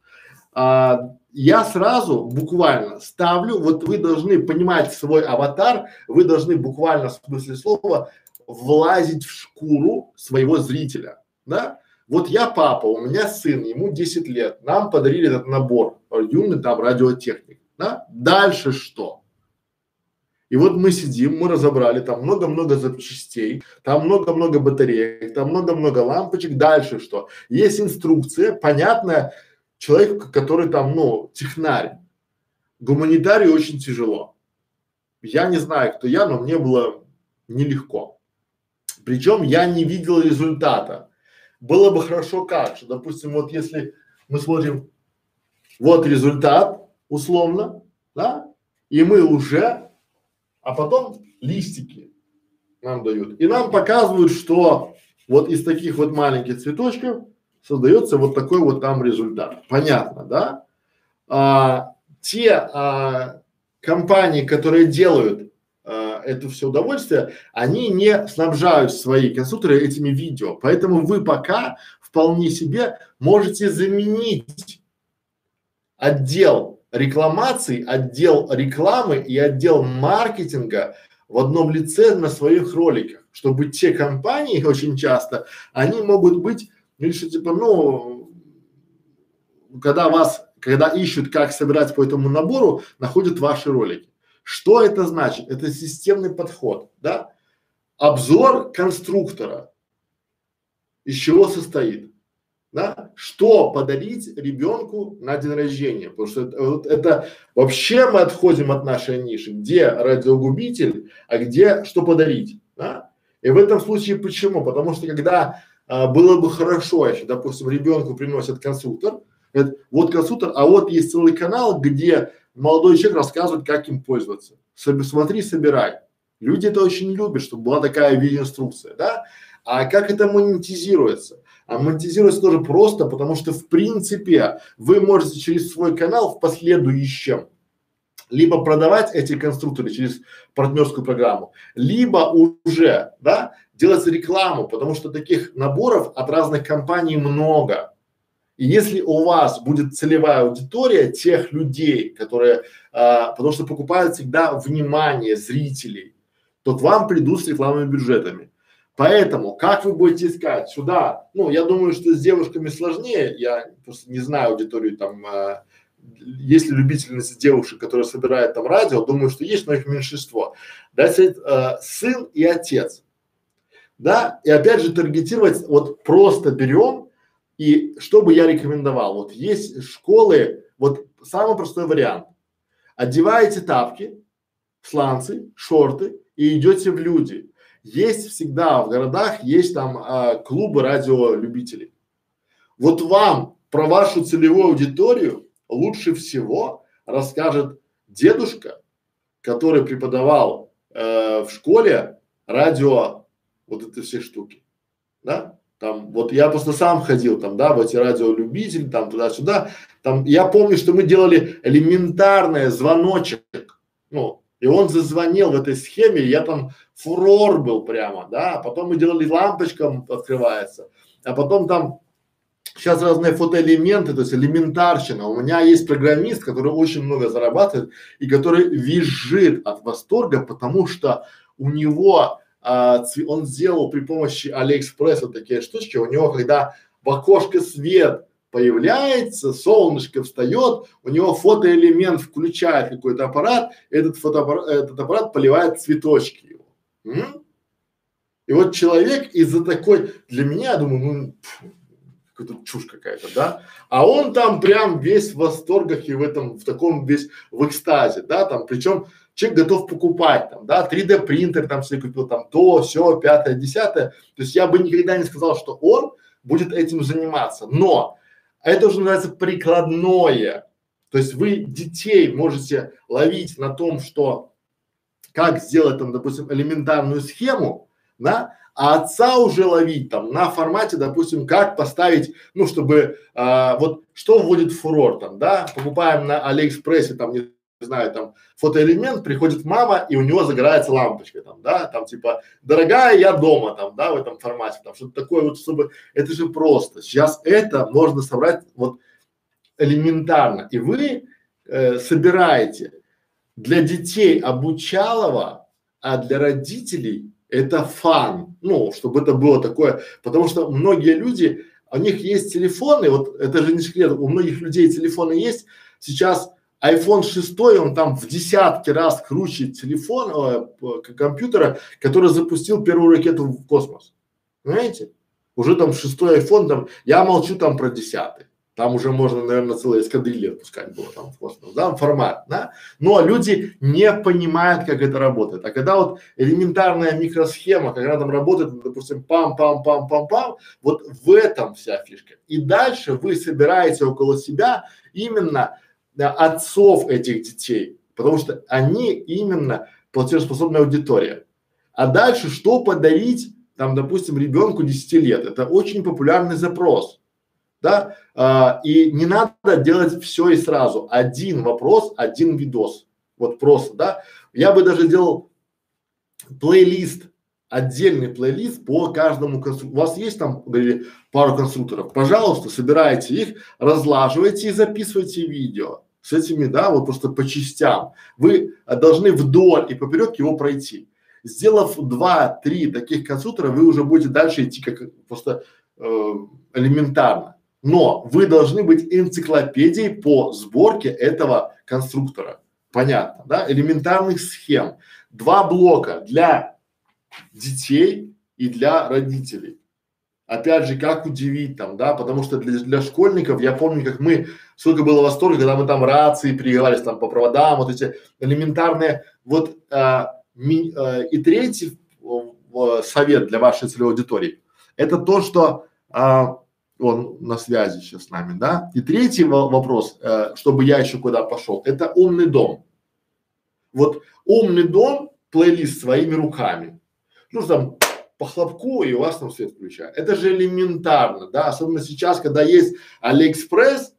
А, я сразу буквально ставлю, вот вы должны понимать свой аватар, вы должны буквально в смысле слова влазить в шкуру своего зрителя, да? Вот я папа, у меня сын, ему 10 лет, нам подарили этот набор, юный там радиотехник. Да? Дальше что? И вот мы сидим, мы разобрали, там много-много запчастей, там много-много батареек, там много-много лампочек. Дальше что? Есть инструкция, понятная человеку, который там, ну, технарь. Гуманитарию очень тяжело. Я не знаю, кто я, но мне было нелегко. Причем я не видел результата. Было бы хорошо как, что, допустим, вот если мы смотрим, вот результат, условно, да, и мы уже, а потом листики нам дают. И нам показывают, что вот из таких вот маленьких цветочков создается вот такой вот там результат. Понятно, да? А, те а, компании, которые делают а, это все удовольствие, они не снабжают свои конструкторы этими видео. Поэтому вы пока вполне себе можете заменить отдел рекламации, отдел рекламы и отдел маркетинга в одном лице на своих роликах, чтобы те компании очень часто, они могут быть, ну, типа, ну, когда вас, когда ищут, как собирать по этому набору, находят ваши ролики. Что это значит? Это системный подход, да? Обзор конструктора. Из чего состоит? Да, что подарить ребенку на день рождения, потому что это, вот это вообще мы отходим от нашей ниши, где радиогубитель, а где что подарить, да? И в этом случае почему? Потому что когда а, было бы хорошо, если, допустим, ребенку приносят конструктор, это, вот конструктор, а вот есть целый канал, где молодой человек рассказывает, как им пользоваться. Смотри, собирай. Люди это очень любят, чтобы была такая видеоинструкция, да? А как это монетизируется? А монетизируется тоже просто, потому что в принципе вы можете через свой канал в последующем либо продавать эти конструкторы через партнерскую программу, либо уже, да, делать рекламу, потому что таких наборов от разных компаний много. И если у вас будет целевая аудитория тех людей, которые, а, потому что покупают всегда внимание зрителей, то к вам придут с рекламными бюджетами. Поэтому, как вы будете искать сюда? Ну, я думаю, что с девушками сложнее. Я просто не знаю аудиторию там. Э, есть ли любительницы девушек, которые собирают там радио? Думаю, что есть, но их меньшинство. Да, э, сын и отец. Да, и опять же таргетировать, вот просто берем и что бы я рекомендовал? Вот есть школы, вот самый простой вариант. Одеваете тапки, сланцы, шорты и идете в люди есть всегда в городах, есть там а, клубы радиолюбителей. Вот вам про вашу целевую аудиторию лучше всего расскажет дедушка, который преподавал э, в школе радио, вот эти все штуки, да? Там, вот я просто сам ходил там, да, в эти радиолюбители, там туда-сюда, там, я помню, что мы делали элементарное звоночек, ну, и он зазвонил в этой схеме, я там фурор был прямо, да, а потом мы делали лампочка открывается, а потом там сейчас разные фотоэлементы, то есть элементарщина. У меня есть программист, который очень много зарабатывает и который визжит от восторга, потому что у него а, он сделал при помощи Алиэкспресса такие штучки, у него когда в окошко свет появляется, солнышко встает, у него фотоэлемент включает какой-то аппарат, этот фотоаппарат, этот аппарат поливает цветочки. М? И вот человек из-за такой, для меня, я думаю, ну, какая-то чушь какая-то, да, а он там прям весь в восторгах и в этом, в таком весь в экстазе, да, там, причем человек готов покупать там, да, 3D принтер там себе купил, там, то, все, пятое, десятое, то есть я бы никогда не сказал, что он будет этим заниматься, но это уже называется прикладное. То есть вы детей можете ловить на том, что как сделать там, допустим, элементарную схему, да, а отца уже ловить там на формате, допустим, как поставить, ну, чтобы а, вот что вводит фурор там, да, покупаем на Алиэкспрессе там, не знаю, там фотоэлемент, приходит мама и у него загорается лампочка там, да, там типа, дорогая, я дома там, да, в этом формате, там что-то такое вот, чтобы, это же просто. Сейчас это можно собрать вот элементарно. И вы э, собираете для детей обучалово, а для родителей это фан, ну, чтобы это было такое, потому что многие люди, у них есть телефоны, вот это же не секрет, у многих людей телефоны есть, сейчас iPhone 6, он там в десятки раз круче телефона, э, компьютера, который запустил первую ракету в космос. Понимаете? Уже там шестой iPhone, там, я молчу там про десятый. Там уже можно, наверное, целые эскадрильи отпускать было там в космос, да, формат, да. Но люди не понимают, как это работает. А когда вот элементарная микросхема, когда там работает, допустим, пам-пам-пам-пам-пам, вот в этом вся фишка. И дальше вы собираете около себя именно да, отцов этих детей, потому что они именно платежеспособная аудитория. А дальше что подарить там, допустим, ребенку 10 лет. Это очень популярный запрос, да, а, и не надо делать все и сразу. Один вопрос, один видос, вот просто, да. Я бы даже делал плейлист, отдельный плейлист по каждому конструктору. У вас есть там, говорили, пару конструкторов? Пожалуйста, собирайте их, разлаживайте и записывайте видео с этими, да, вот просто по частям. Вы должны вдоль и поперек его пройти. Сделав два-три таких конструктора, вы уже будете дальше идти как просто э, элементарно. Но вы должны быть энциклопедией по сборке этого конструктора. Понятно, да? Элементарных схем. Два блока для детей и для родителей. Опять же, как удивить там, да, потому что для, для школьников, я помню, как мы, сколько было восторга, когда мы там рации переговаривались там по проводам, вот эти элементарные, вот а, ми, э, и третий э, совет для вашей целевой аудитории – это то, что а, он на связи сейчас с нами, да. И третий вопрос, э, чтобы я еще куда пошел, это умный дом. Вот умный дом, плейлист своими руками. Ну там по хлопку и у вас там свет включает. Это же элементарно, да, особенно сейчас, когда есть Алиэкспресс,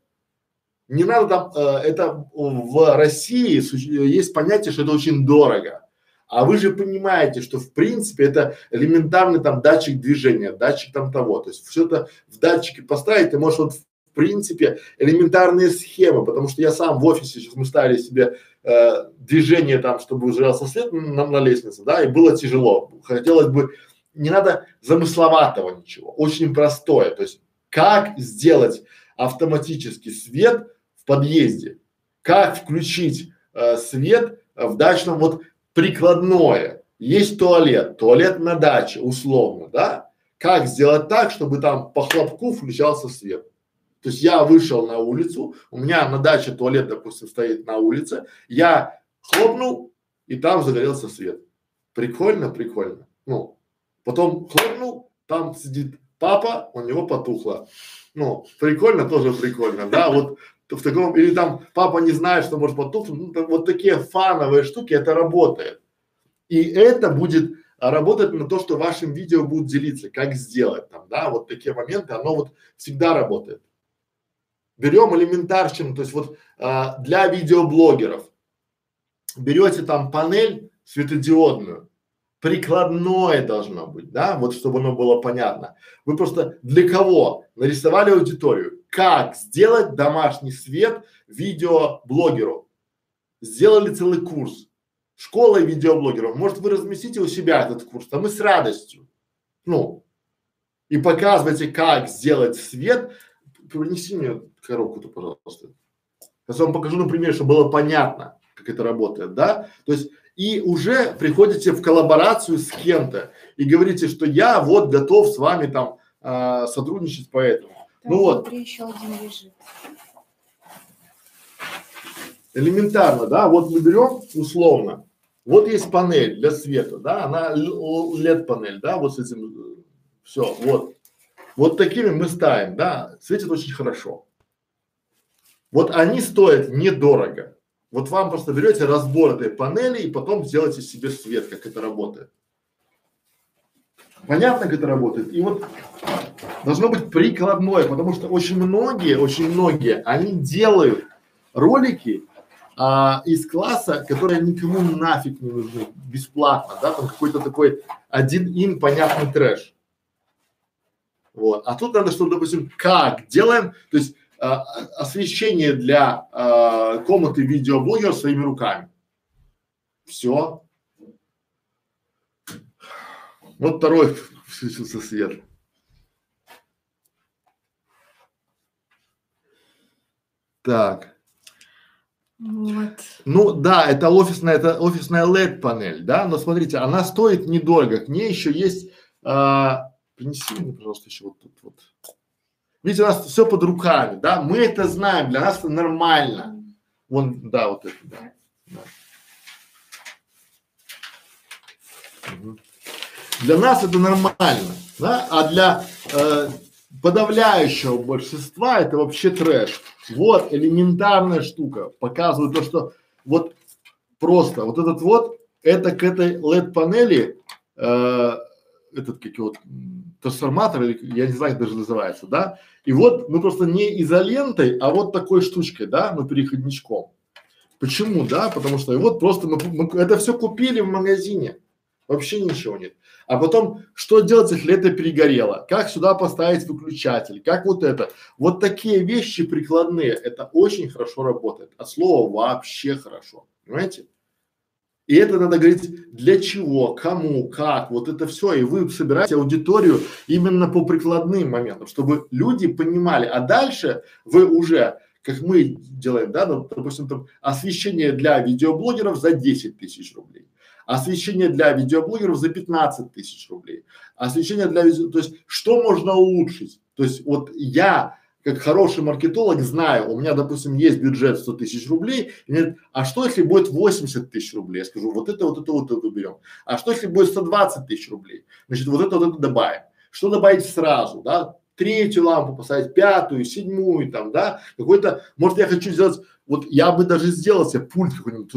не надо там, э, это в России есть понятие, что это очень дорого. А вы же понимаете, что в принципе это элементарный там датчик движения, датчик там того. То есть все это в датчике поставить, ты можешь вот в принципе элементарные схемы, потому что я сам в офисе сейчас мы ставили себе э, движение там, чтобы ужался свет на, на лестнице, да, и было тяжело. Хотелось бы, не надо замысловатого ничего, очень простое. То есть как сделать автоматический свет в подъезде, как включить э, свет в дачном, вот прикладное. Есть туалет, туалет на даче, условно, да? Как сделать так, чтобы там по хлопку включался свет? То есть я вышел на улицу, у меня на даче туалет, допустим, стоит на улице, я хлопнул, и там загорелся свет. Прикольно, прикольно. Ну, потом хлопнул, там сидит папа, у него потухло. Ну, прикольно, тоже прикольно, да, вот в таком, или там папа не знает, что может потухнуть, ну, вот такие фановые штуки, это работает. И это будет работать на то, что вашим видео будут делиться, как сделать там, да, вот такие моменты, оно вот всегда работает. Берем элементарщину, то есть вот а, для видеоблогеров берете там панель светодиодную, прикладное должно быть, да, вот чтобы оно было понятно. Вы просто для кого нарисовали аудиторию, как сделать домашний свет видеоблогеру. Сделали целый курс. Школа видеоблогеров. Может, вы разместите у себя этот курс, а мы с радостью. Ну, и показывайте, как сделать свет. Принеси мне коробку-то, пожалуйста. Сейчас я вам покажу на примере, чтобы было понятно, как это работает, да? То есть и уже приходите в коллаборацию с кем-то и говорите, что я вот готов с вами там а, сотрудничать по этому. Ну вот. еще один лежит. Элементарно, да, вот мы берем условно, вот есть панель для света, да, она LED панель, да, вот с этим, все, вот. Вот такими мы ставим, да, светит очень хорошо. Вот они стоят недорого. Вот вам просто берете разбор этой панели и потом сделаете себе свет, как это работает. Понятно, как это работает? И вот должно быть прикладное, потому что очень многие, очень многие, они делают ролики а, из класса, которые никому нафиг не нужны, бесплатно, да, там какой-то такой один им понятный трэш. Вот. А тут надо, чтобы, допустим, как делаем, то есть а, освещение для а, комнаты видеоблогера своими руками. Все. Вот второй включился свет. Так. Вот. Ну да, это офисная, это офисная LED панель, да, но смотрите, она стоит недорого, к ней еще есть, а, принеси мне, пожалуйста, еще вот тут вот. Видите, у нас все под руками, да, мы это знаем, для нас это нормально. Вон, да, вот это, да. да. Для нас это нормально, да, а для э, подавляющего большинства это вообще трэш. Вот элементарная штука, показываю то, что вот просто вот этот вот, это к этой LED панели э, этот, как его, трансформатор, я не знаю, как даже называется, да, и вот мы просто не изолентой, а вот такой штучкой, да, ну, переходничком. Почему, да, потому что вот просто мы, мы это все купили в магазине, вообще ничего нет. А потом, что делать, если это перегорело? Как сюда поставить выключатель? Как вот это? Вот такие вещи прикладные, это очень хорошо работает. От слова вообще хорошо, понимаете? И это надо говорить для чего, кому, как, вот это все. И вы собираете аудиторию именно по прикладным моментам, чтобы люди понимали. А дальше вы уже, как мы делаем, да, ну, допустим, там освещение для видеоблогеров за 10 тысяч рублей, освещение для видеоблогеров за 15 тысяч рублей, освещение для видео, то есть что можно улучшить. То есть вот я как хороший маркетолог знаю, у меня, допустим, есть бюджет 100 тысяч рублей, и мне говорят, а что если будет 80 тысяч рублей? Я скажу, вот это, вот это, вот это берем. А что если будет 120 тысяч рублей? Значит, вот это, вот это добавим. Что добавить сразу, да? Третью лампу поставить, пятую, седьмую там, да? Какой-то, может, я хочу сделать, вот я бы даже сделал себе пульт какой-нибудь,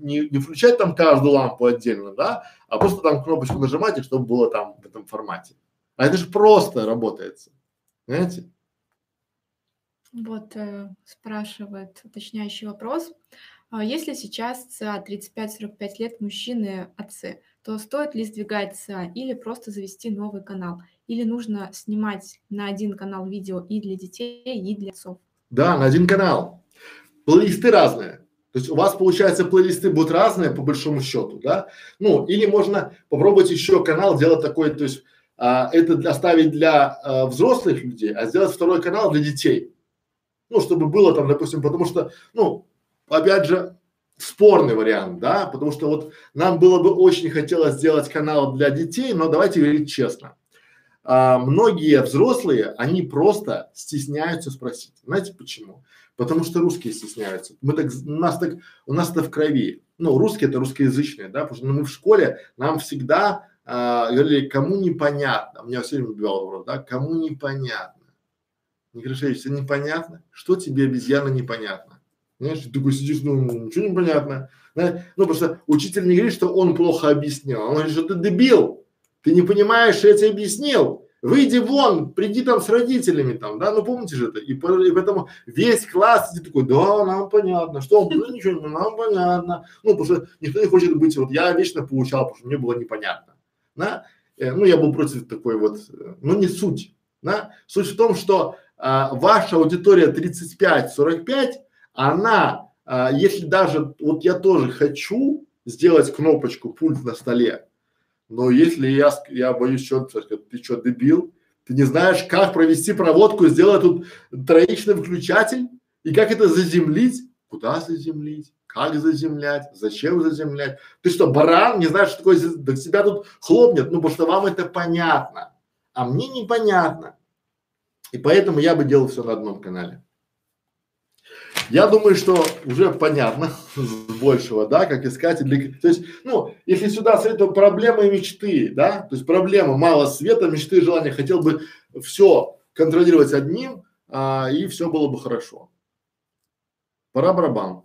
не, не включать там каждую лампу отдельно, да, а просто там кнопочку нажимать, и чтобы было там в этом формате. А это же просто работает, знаете? Вот э, спрашивает уточняющий вопрос. А если сейчас ЦА 35-45 лет мужчины отцы, то стоит ли сдвигать ЦА или просто завести новый канал? Или нужно снимать на один канал видео и для детей, и для отцов? Да, на один канал. Плейлисты разные. То есть у вас, получается, плейлисты будут разные по большому счету, да? Ну, или можно попробовать еще канал делать такой, то есть а, это оставить для а, взрослых людей, а сделать второй канал для детей. Ну, чтобы было там, допустим, потому что, ну, опять же, спорный вариант, да, потому что вот нам было бы очень хотелось сделать канал для детей, но давайте говорить честно. А, многие взрослые, они просто стесняются спросить. Знаете почему? Потому что русские стесняются. Мы так, у нас так, у нас это в крови. Ну, русские это русскоязычные, да, потому что мы в школе, нам всегда а, говорили, кому непонятно, меня все время убивал вопрос, да, кому непонятно. Некрашевич, тебе непонятно? Что тебе, обезьяна, непонятно? Знаешь, ты такой сидишь, ну, ничего не понятно. Да? Ну, просто учитель не говорит, что он плохо объяснил, он говорит, что ты дебил, ты не понимаешь, я тебе объяснил. Выйди вон, приди там с родителями там, да, ну помните же это. И, и поэтому весь класс сидит такой, да, нам понятно, что он, ну ничего, ну, нам понятно. Ну, потому что никто не хочет быть, вот я вечно получал, потому что мне было непонятно. Да? Э, ну, я был против такой вот, ну не суть. Да? Суть в том, что а, ваша аудитория 35-45, она, а, если даже, вот я тоже хочу сделать кнопочку пульт на столе, но если я, я боюсь, что ты что, дебил, ты не знаешь, как провести проводку, сделать тут троичный выключатель? И как это заземлить, куда заземлить, как заземлять, зачем заземлять. Ты что, баран, не знаешь, что такое, да себя тут хлопнет, ну потому что вам это понятно, а мне непонятно. И поэтому я бы делал все на одном канале. Я думаю, что уже понятно с большего, да, как искать. Для, то есть, ну, если сюда советую проблемы и мечты, да, то есть проблема мало света, мечты, желания, хотел бы все контролировать одним, а, и все было бы хорошо. Пора барабан.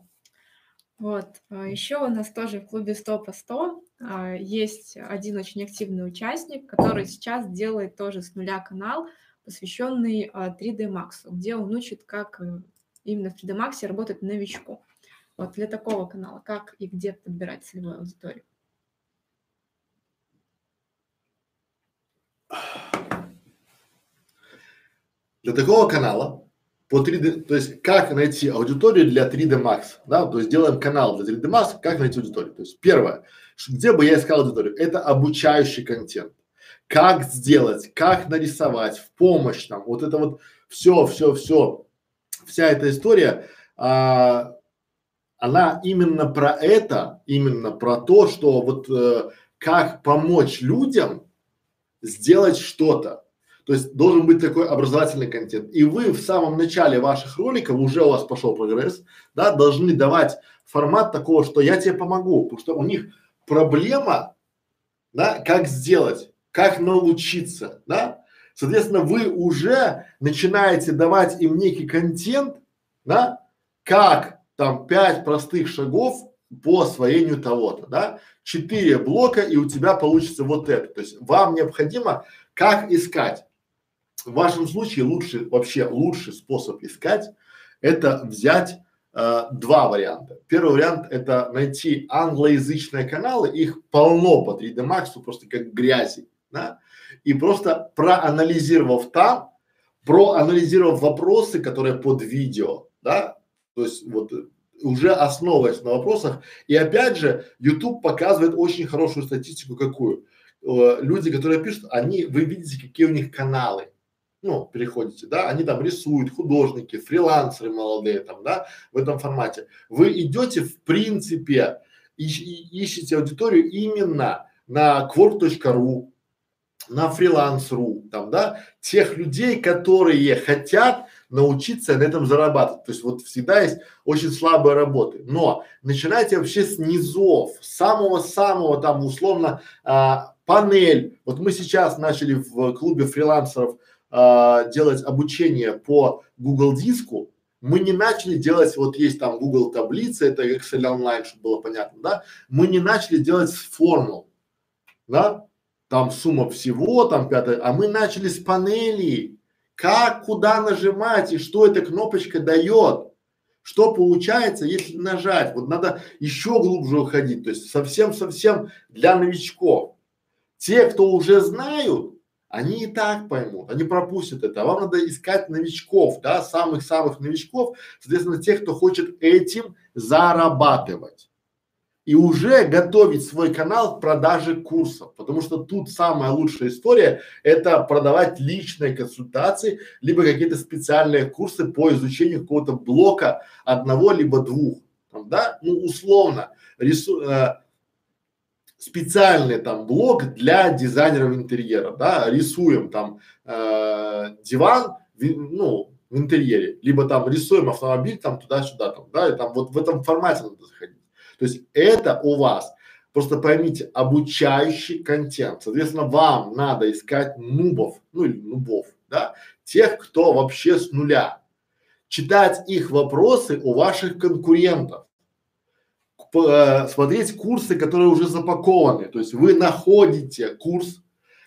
Вот, а, еще у нас тоже в клубе 100 по 100 а, есть один очень активный участник, который сейчас делает тоже с нуля канал, посвященный 3D а, Max, где он учит, как э, именно в 3D Max работать новичку. Вот для такого канала, как и где подбирать целевую аудиторию. Для такого канала по 3D, то есть как найти аудиторию для 3D Max, да, то есть делаем канал для 3D Max, как найти аудиторию. То есть первое, где бы я искал аудиторию, это обучающий контент как сделать, как нарисовать, в помощь там, вот это вот все, все, все, вся эта история, а, она именно про это, именно про то, что вот э, как помочь людям сделать что-то. То есть должен быть такой образовательный контент. И вы в самом начале ваших роликов, уже у вас пошел прогресс, да, должны давать формат такого, что я тебе помогу, потому что у них проблема, да, как сделать как научиться, да? Соответственно, вы уже начинаете давать им некий контент, да? Как там пять простых шагов по освоению того-то, да, четыре блока и у тебя получится вот это. То есть вам необходимо как искать. В вашем случае лучше, вообще лучший способ искать это взять э, два варианта. Первый вариант это найти англоязычные каналы, их полно по 3D Max, просто как грязи, да, и просто проанализировав там, проанализировав вопросы, которые под видео, да, то есть вот уже основываясь на вопросах. И опять же, YouTube показывает очень хорошую статистику какую. Э, люди, которые пишут, они, вы видите, какие у них каналы. Ну, переходите, да, они там рисуют, художники, фрилансеры молодые там, да, в этом формате. Вы идете, в принципе, ищ, ищете аудиторию именно на quark.ru, на фриланс.ру, там, да, тех людей, которые хотят научиться на этом зарабатывать. То есть вот всегда есть очень слабые работы. Но начинайте вообще с низов, самого-самого там условно а, панель. Вот мы сейчас начали в клубе фрилансеров а, делать обучение по Google диску. Мы не начали делать, вот есть там Google таблицы, это Excel онлайн, чтобы было понятно, да? Мы не начали делать формул, да? Там сумма всего, там пятое, а мы начали с панелей как, куда нажимать и что эта кнопочка дает. Что получается, если нажать? Вот надо еще глубже уходить, то есть совсем-совсем для новичков. Те, кто уже знают, они и так поймут, они пропустят это. А вам надо искать новичков, да, самых-самых новичков, соответственно, тех, кто хочет этим зарабатывать и уже готовить свой канал к продаже курсов, потому что тут самая лучшая история – это продавать личные консультации, либо какие-то специальные курсы по изучению какого-то блока одного либо двух, там, да, ну условно рису, э, специальный там блок для дизайнеров интерьера, да, рисуем там э, диван, ви, ну в интерьере, либо там рисуем автомобиль там туда-сюда там, да, и там вот в этом формате надо заходить. То есть это у вас, просто поймите, обучающий контент. Соответственно, вам надо искать нубов, ну или нубов, да, тех, кто вообще с нуля. Читать их вопросы у ваших конкурентов. Э, смотреть курсы, которые уже запакованы. То есть вы находите курс,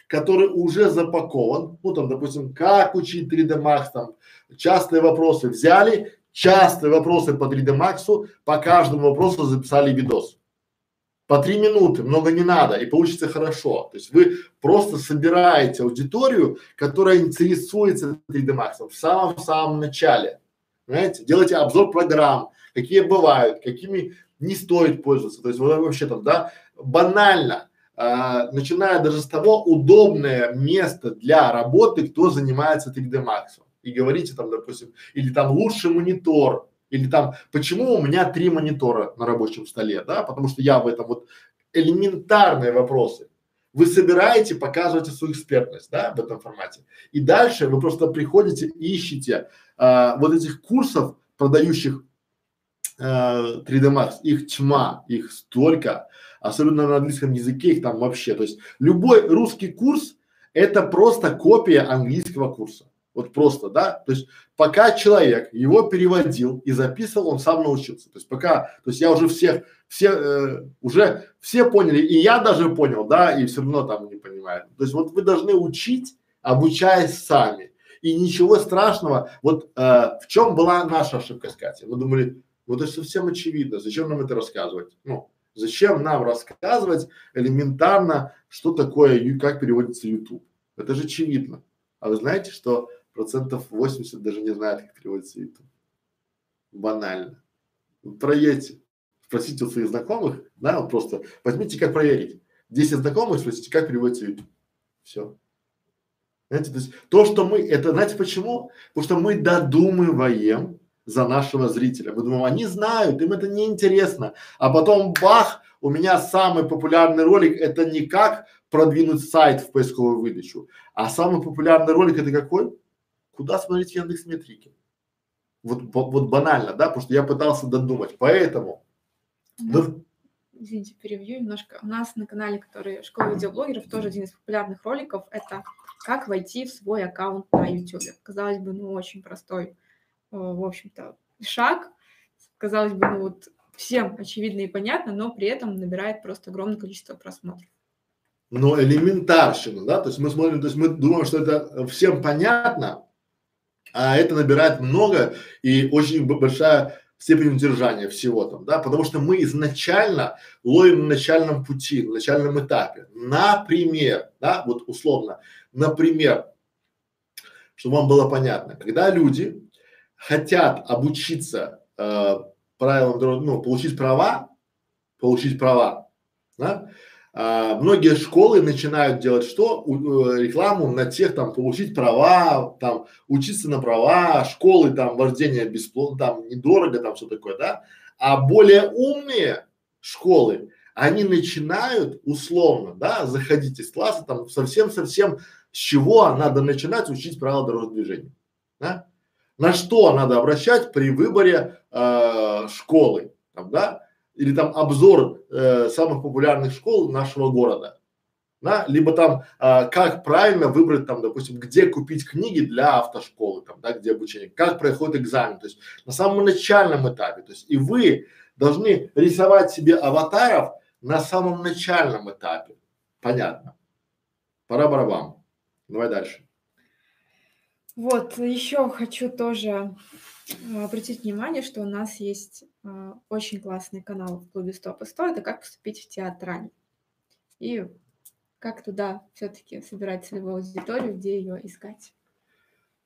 который уже запакован, ну там, допустим, как учить 3D Max, там, частые вопросы взяли, частые вопросы по 3D Max, по каждому вопросу записали видос. По три минуты, много не надо, и получится хорошо. То есть вы просто собираете аудиторию, которая интересуется 3D Max в самом-самом начале. Знаете, делайте обзор программ, какие бывают, какими не стоит пользоваться. То есть вот вообще там, да, банально, а, начиная даже с того, удобное место для работы, кто занимается 3D Max и говорите там, допустим, или там лучший монитор, или там, почему у меня три монитора на рабочем столе, да, потому что я в этом вот элементарные вопросы. Вы собираете, показываете свою экспертность, да, в этом формате. И дальше вы просто приходите, ищете а, вот этих курсов, продающих а, 3D Max, их тьма, их столько, особенно на английском языке их там вообще. То есть любой русский курс это просто копия английского курса. Вот просто, да, то есть пока человек его переводил и записывал, он сам научился. То есть пока, то есть я уже всех, все, э, уже все поняли, и я даже понял, да, и все равно там не понимаю. То есть вот вы должны учить, обучаясь сами. И ничего страшного. Вот э, в чем была наша ошибка с Катей? Мы думали, вот это совсем очевидно, зачем нам это рассказывать? Ну, зачем нам рассказывать элементарно, что такое, как переводится YouTube? Это же очевидно. А вы знаете, что процентов 80 даже не знают, как переводится YouTube. Банально. Проверьте, спросите у своих знакомых, да, вот просто возьмите, как проверить. 10 знакомых, спросите, как переводится YouTube. Все. Знаете, то есть то, что мы, это знаете почему? Потому что мы додумываем за нашего зрителя. Мы думаем, они знают, им это не интересно. А потом бах, у меня самый популярный ролик это не как продвинуть сайт в поисковую выдачу, а самый популярный ролик это какой? Куда смотреть Яндекс Метрике? Вот, вот банально, да, потому что я пытался додумать. Поэтому. Да. Извините, перевью немножко. У нас на канале, который Школа видеоблогеров, тоже один из популярных роликов, это как войти в свой аккаунт на YouTube. Казалось бы, ну очень простой, э, в общем-то, шаг. Казалось бы, ну вот всем очевидно и понятно, но при этом набирает просто огромное количество просмотров. Но элементарщина, да, то есть мы смотрим, то есть мы думаем, что это всем понятно, а это набирает много и очень большая степень удержания всего там, да, потому что мы изначально ловим на начальном пути, на начальном этапе. Например, да, вот условно, например, чтобы вам было понятно, когда люди хотят обучиться э, правилам, ну, получить права, получить права, да, а, многие школы начинают делать что? У, э, рекламу на тех там получить права, там учиться на права, школы там вождения бесплатно, там недорого, там все такое, да. А более умные школы, они начинают условно, да, заходить из класса там совсем-совсем с чего надо начинать учить правила дорожного движения, да? На что надо обращать при выборе э, школы, там, да? Или там обзор э, самых популярных школ нашего города, да, либо там э, как правильно выбрать там, допустим, где купить книги для автошколы, там, да, где обучение, как проходит экзамен, то есть на самом начальном этапе, то есть и вы должны рисовать себе аватаров на самом начальном этапе, понятно? Пора барабан. Давай дальше. Вот, еще хочу тоже а, обратить внимание, что у нас есть очень классный канал в клубе Стоп и 100, это как поступить в театральный. И как туда все-таки собирать целевую аудиторию, где ее искать.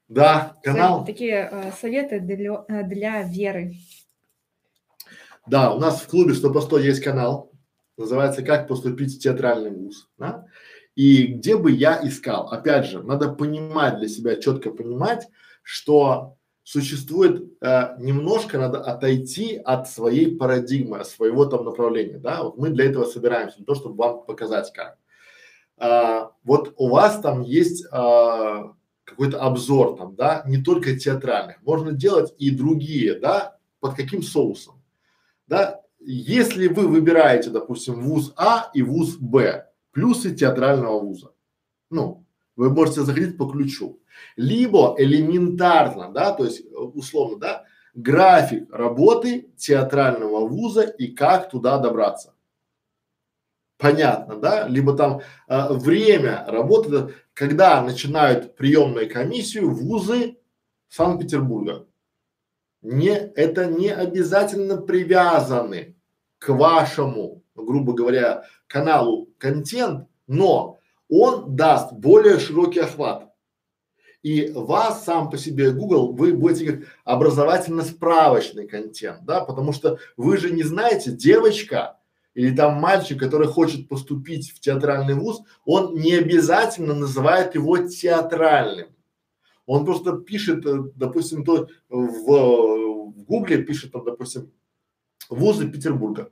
Да, канал. Такие э, советы для, э, для веры. Да, у нас в клубе 100 по 100 есть канал, называется «Как поступить в театральный вуз». Да? И где бы я искал? Опять же, надо понимать для себя, четко понимать, что существует э, немножко надо отойти от своей парадигмы, от своего там направления, да, вот мы для этого собираемся, не то, чтобы вам показать как. А, вот у вас там есть а, какой-то обзор там, да, не только театральных, можно делать и другие, да, под каким соусом, да, если вы выбираете, допустим, вуз А и вуз Б, плюсы театрального вуза, ну, вы можете заходить по ключу. Либо элементарно, да, то есть условно, да, график работы театрального вуза и как туда добраться. Понятно, да? Либо там э, время работы, когда начинают приемную комиссию вузы Санкт-Петербурга. Не, это не обязательно привязаны к вашему, грубо говоря, каналу контент, но он даст более широкий охват. И вас сам по себе Google, вы будете как образовательно-справочный контент, да, потому что вы же не знаете, девочка или там мальчик, который хочет поступить в театральный вуз, он не обязательно называет его театральным. Он просто пишет, э, допустим, то в, в Гугле пишет, там, допустим, вузы Петербурга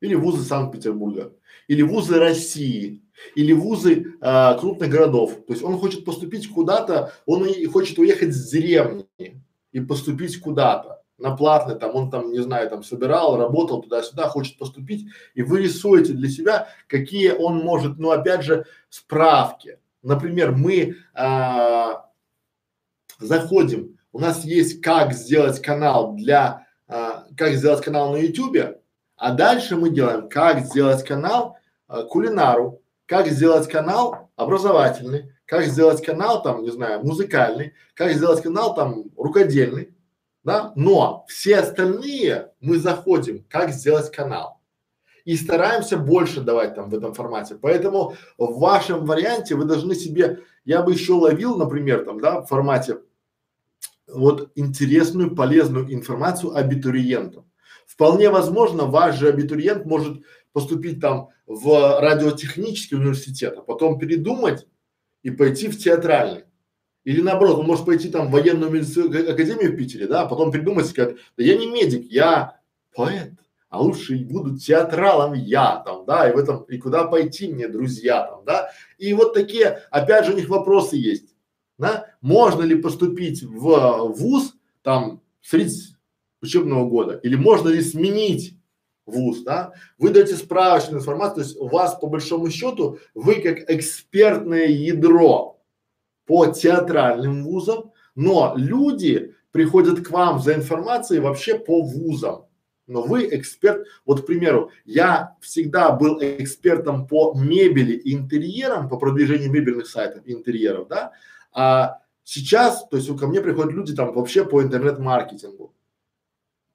или вузы Санкт-Петербурга или вузы России или вузы а, крупных городов. То есть он хочет поступить куда-то, он и хочет уехать с деревни и поступить куда-то на платный, там он там, не знаю, там собирал, работал туда-сюда, хочет поступить, и вы рисуете для себя, какие он может, ну опять же, справки. Например, мы а, заходим, у нас есть как сделать канал для, а, как сделать канал на ютубе, а дальше мы делаем, как сделать канал а, кулинару, как сделать канал образовательный, как сделать канал там, не знаю, музыкальный, как сделать канал там рукодельный, да, но все остальные мы заходим, как сделать канал и стараемся больше давать там в этом формате. Поэтому в вашем варианте вы должны себе, я бы еще ловил, например, там, да, в формате вот интересную, полезную информацию абитуриентам. Вполне возможно, ваш же абитуриент может поступить там в радиотехнический университет, а потом передумать и пойти в театральный. Или наоборот, он может пойти там в военную медицинскую академию в Питере, да, а потом придумать и сказать, да я не медик, я поэт, а лучше буду театралом я там, да, и в этом, и куда пойти мне, друзья там, да. И вот такие, опять же, у них вопросы есть, да, можно ли поступить в вуз там среди учебного года, или можно ли сменить вуз, да, вы даете справочную информацию, то есть у вас по большому счету вы как экспертное ядро по театральным вузам, но люди приходят к вам за информацией вообще по вузам, но вы эксперт. Вот, к примеру, я всегда был экспертом по мебели и интерьерам, по продвижению мебельных сайтов интерьеров, да, а сейчас, то есть ко мне приходят люди там вообще по интернет-маркетингу.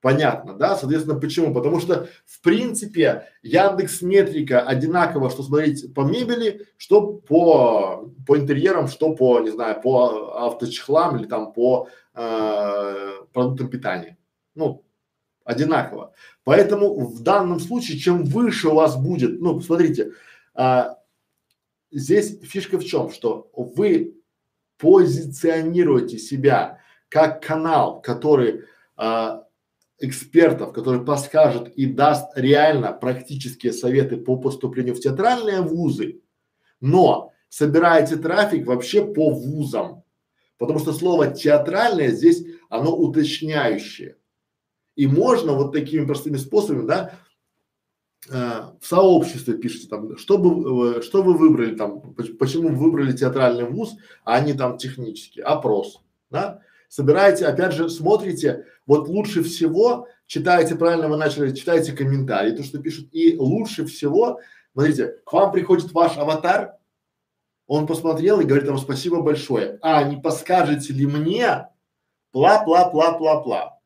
Понятно, да? Соответственно, почему? Потому что, в принципе, Яндекс Метрика одинаково, что смотреть по мебели, что по, по интерьерам, что по, не знаю, по авточехлам или там по э, продуктам питания. Ну, одинаково. Поэтому в данном случае, чем выше у вас будет, ну, смотрите, а, здесь фишка в чем, что вы позиционируете себя как канал, который а, экспертов, который подскажет и даст реально практические советы по поступлению в театральные вузы, но собираете трафик вообще по вузам, потому что слово театральное здесь оно уточняющее. И можно вот такими простыми способами, да, э, в сообществе пишите там, что, бы, э, что вы выбрали там, почему вы выбрали театральный вуз, а не там технический, опрос, да. Собираете, опять же, смотрите, вот лучше всего, читаете, правильно вы начали, читаете комментарии, то, что пишут, и лучше всего, смотрите, к вам приходит ваш аватар, он посмотрел и говорит вам спасибо большое, а не подскажете ли мне, пла-пла-пла-пла-пла.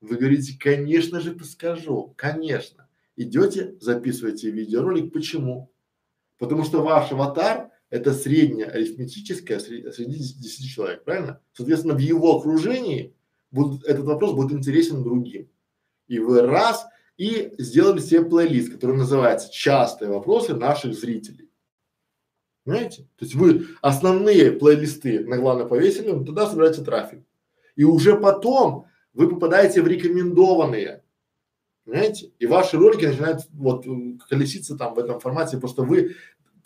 Вы говорите, конечно же подскажу, конечно. Идете, записываете видеоролик. Почему? Потому что ваш аватар – это средняя арифметическая среди, среди 10 человек, правильно? Соответственно, в его окружении будет, этот вопрос будет интересен другим. И вы раз и сделали себе плейлист, который называется «Частые вопросы наших зрителей». Понимаете? То есть вы основные плейлисты на главное повесили, туда собираете трафик. И уже потом вы попадаете в рекомендованные, понимаете? И ваши ролики начинают вот колеситься там в этом формате, просто вы,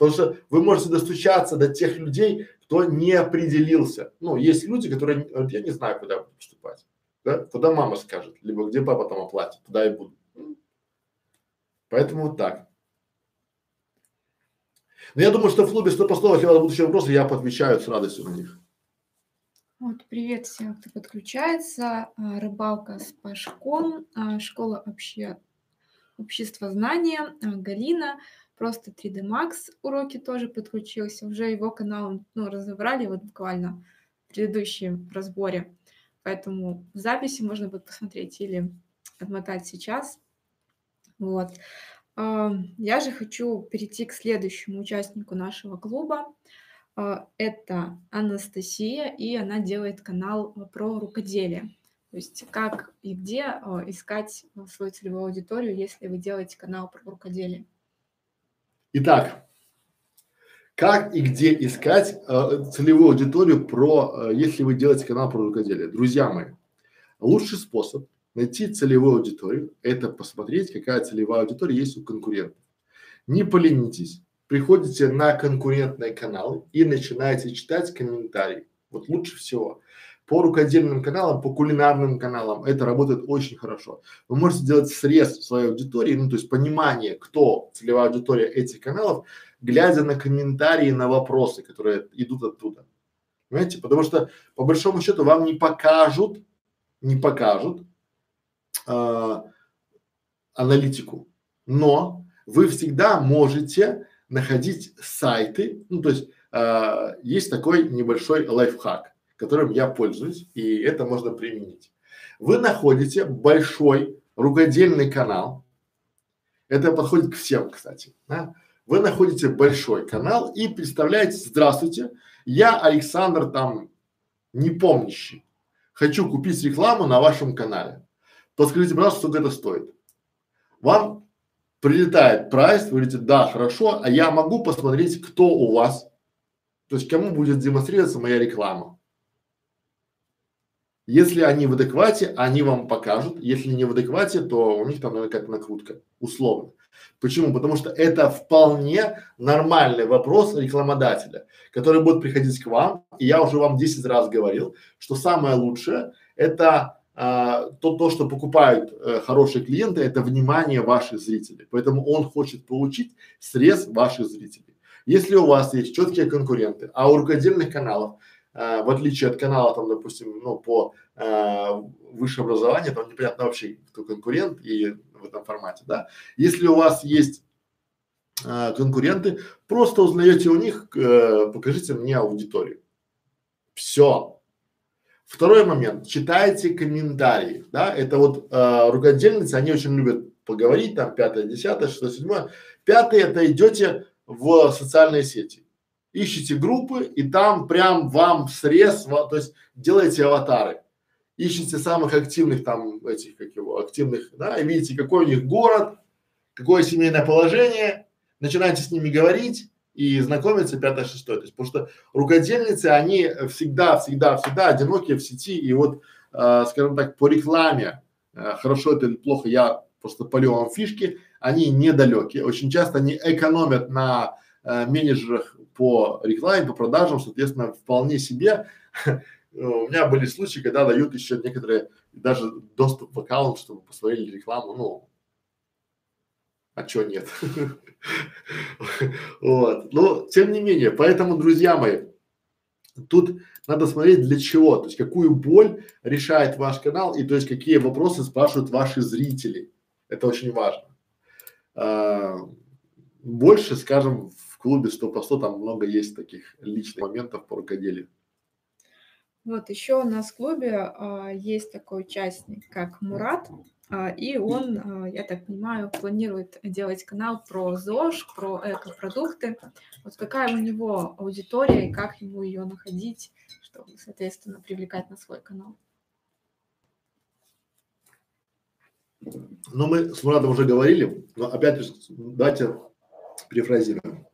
потому что вы можете достучаться до тех людей, кто не определился. Ну, есть люди, которые, вот я не знаю, куда поступать, да, куда мама скажет, либо где папа там оплатит, туда и буду. Поэтому вот так. Но я думаю, что в клубе 100 по 100, если у вас будут еще вопросы, я поотвечаю с радостью на них. Вот, привет всем, кто подключается. А, рыбалка с Пашком, а, школа обще... общества знания, а, Галина, просто 3D Max уроки тоже подключился. Уже его канал ну, разобрали вот буквально в предыдущем разборе. Поэтому в записи можно будет посмотреть или отмотать сейчас. Вот. Я же хочу перейти к следующему участнику нашего клуба. А, это Анастасия, и она делает канал про рукоделие. То есть как и где а, искать свою целевую аудиторию, если вы делаете канал про рукоделие. Итак, как и где искать э, целевую аудиторию про, э, если вы делаете канал про рукоделие? Друзья мои, лучший способ найти целевую аудиторию – это посмотреть, какая целевая аудитория есть у конкурентов. Не поленитесь, приходите на конкурентные каналы и начинаете читать комментарии. Вот лучше всего. По рукодельным каналам, по кулинарным каналам это работает очень хорошо. Вы можете делать срез своей аудитории, ну то есть понимание, кто целевая аудитория этих каналов, глядя на комментарии, на вопросы, которые идут оттуда. Понимаете? Потому что по большому счету вам не покажут, не покажут э, аналитику, но вы всегда можете находить сайты, ну то есть э, есть такой небольшой лайфхак, которым я пользуюсь, и это можно применить. Вы находите большой рукодельный канал, это подходит к всем, кстати, да? Вы находите большой канал и представляете, здравствуйте, я Александр там не помнящий, хочу купить рекламу на вашем канале. Подскажите, пожалуйста, сколько это стоит. Вам прилетает прайс, вы говорите, да, хорошо, а я могу посмотреть, кто у вас, то есть кому будет демонстрироваться моя реклама. Если они в адеквате, они вам покажут. Если не в адеквате, то у них там, наверное, какая-то накрутка, условно. Почему? Потому что это вполне нормальный вопрос рекламодателя, который будет приходить к вам. И я уже вам 10 раз говорил, что самое лучшее это а, то, то, что покупают э, хорошие клиенты, это внимание ваших зрителей. Поэтому он хочет получить срез ваших зрителей. Если у вас есть четкие конкуренты, а у рукодельных каналов э, в отличие от канала, там, допустим, ну, по э, высшему образованию, там непонятно вообще, кто конкурент и в этом формате, да. Если у вас есть э, конкуренты, просто узнаете у них, э, покажите мне аудиторию. Все. Второй момент, читайте комментарии, да, это вот э, рукодельницы, они очень любят поговорить, там, пятое, десятое, шестое, седьмое. Пятое, это идете в социальные сети, ищите группы и там прям вам срез, то есть делаете аватары, ищите самых активных там этих, как его, активных, да, и видите, какой у них город, какое семейное положение, начинаете с ними говорить, и знакомиться пятое, шестое. То есть, потому что рукодельницы, они всегда, всегда, всегда одинокие в сети. И вот, э, скажем так, по рекламе, э, хорошо это или плохо, я просто полю вам фишки, они недалекие. Очень часто они экономят на э, менеджерах по рекламе, по продажам, соответственно, вполне себе. У меня были случаи, когда дают еще некоторые даже доступ в аккаунт, чтобы посмотрели рекламу, ну, а чё нет? Вот. Но тем не менее, поэтому, друзья мои, тут надо смотреть для чего, то есть какую боль решает ваш канал и то есть какие вопросы спрашивают ваши зрители. Это очень важно. А, больше, скажем, в клубе 100 по 100 там много есть таких личных моментов по рукоделию. Вот еще у нас в клубе а, есть такой участник, как Мурат. А, и он, а, я так понимаю, планирует делать канал про ЗОЖ, про экопродукты. Вот какая у него аудитория и как ему ее находить, чтобы, соответственно, привлекать на свой канал? Ну, мы с Мурадом уже говорили, но опять же, давайте перефразируем.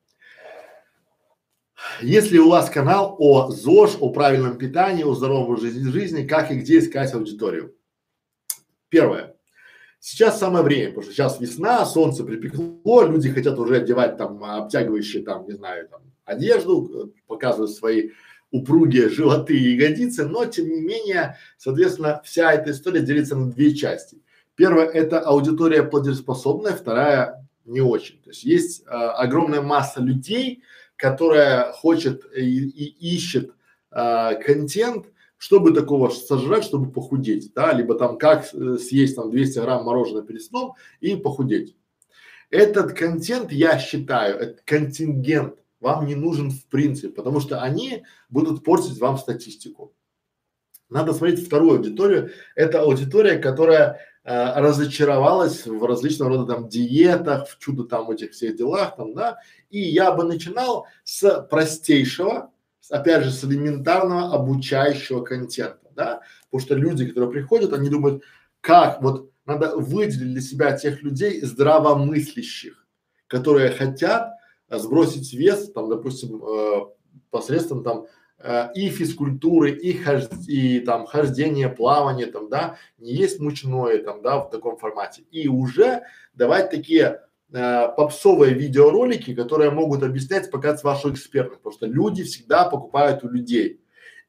Если у вас канал о ЗОЖ, о правильном питании, о здоровом жизни, жизни, как и где искать аудиторию? Первое. Сейчас самое время, потому что сейчас весна, солнце припекло, люди хотят уже одевать там обтягивающие там, не знаю, там одежду, показывают свои упругие животы и ягодицы, но тем не менее, соответственно, вся эта история делится на две части. Первая – это аудитория платежеспособная, вторая – не очень. То есть есть э, огромная масса людей, которая хочет и, и ищет э, контент, чтобы такого сожрать, чтобы похудеть, да, либо там как э, съесть там 200 грамм мороженого перед сном и похудеть. Этот контент, я считаю, этот контингент вам не нужен в принципе, потому что они будут портить вам статистику. Надо смотреть вторую аудиторию. Это аудитория, которая разочаровалась в различного рода там диетах, в чудо там этих всех делах там, да. И я бы начинал с простейшего, опять же, с элементарного обучающего контента, да, потому что люди, которые приходят, они думают, как вот надо выделить для себя тех людей здравомыслящих, которые хотят э, сбросить вес, там, допустим, э, посредством там э, и физкультуры, и, хож, и там хождение, плавание, там, да, не есть мучное, там, да, в таком формате. И уже давать такие э, попсовые видеоролики, которые могут объяснять, показать вашу экспертность, потому что люди всегда покупают у людей.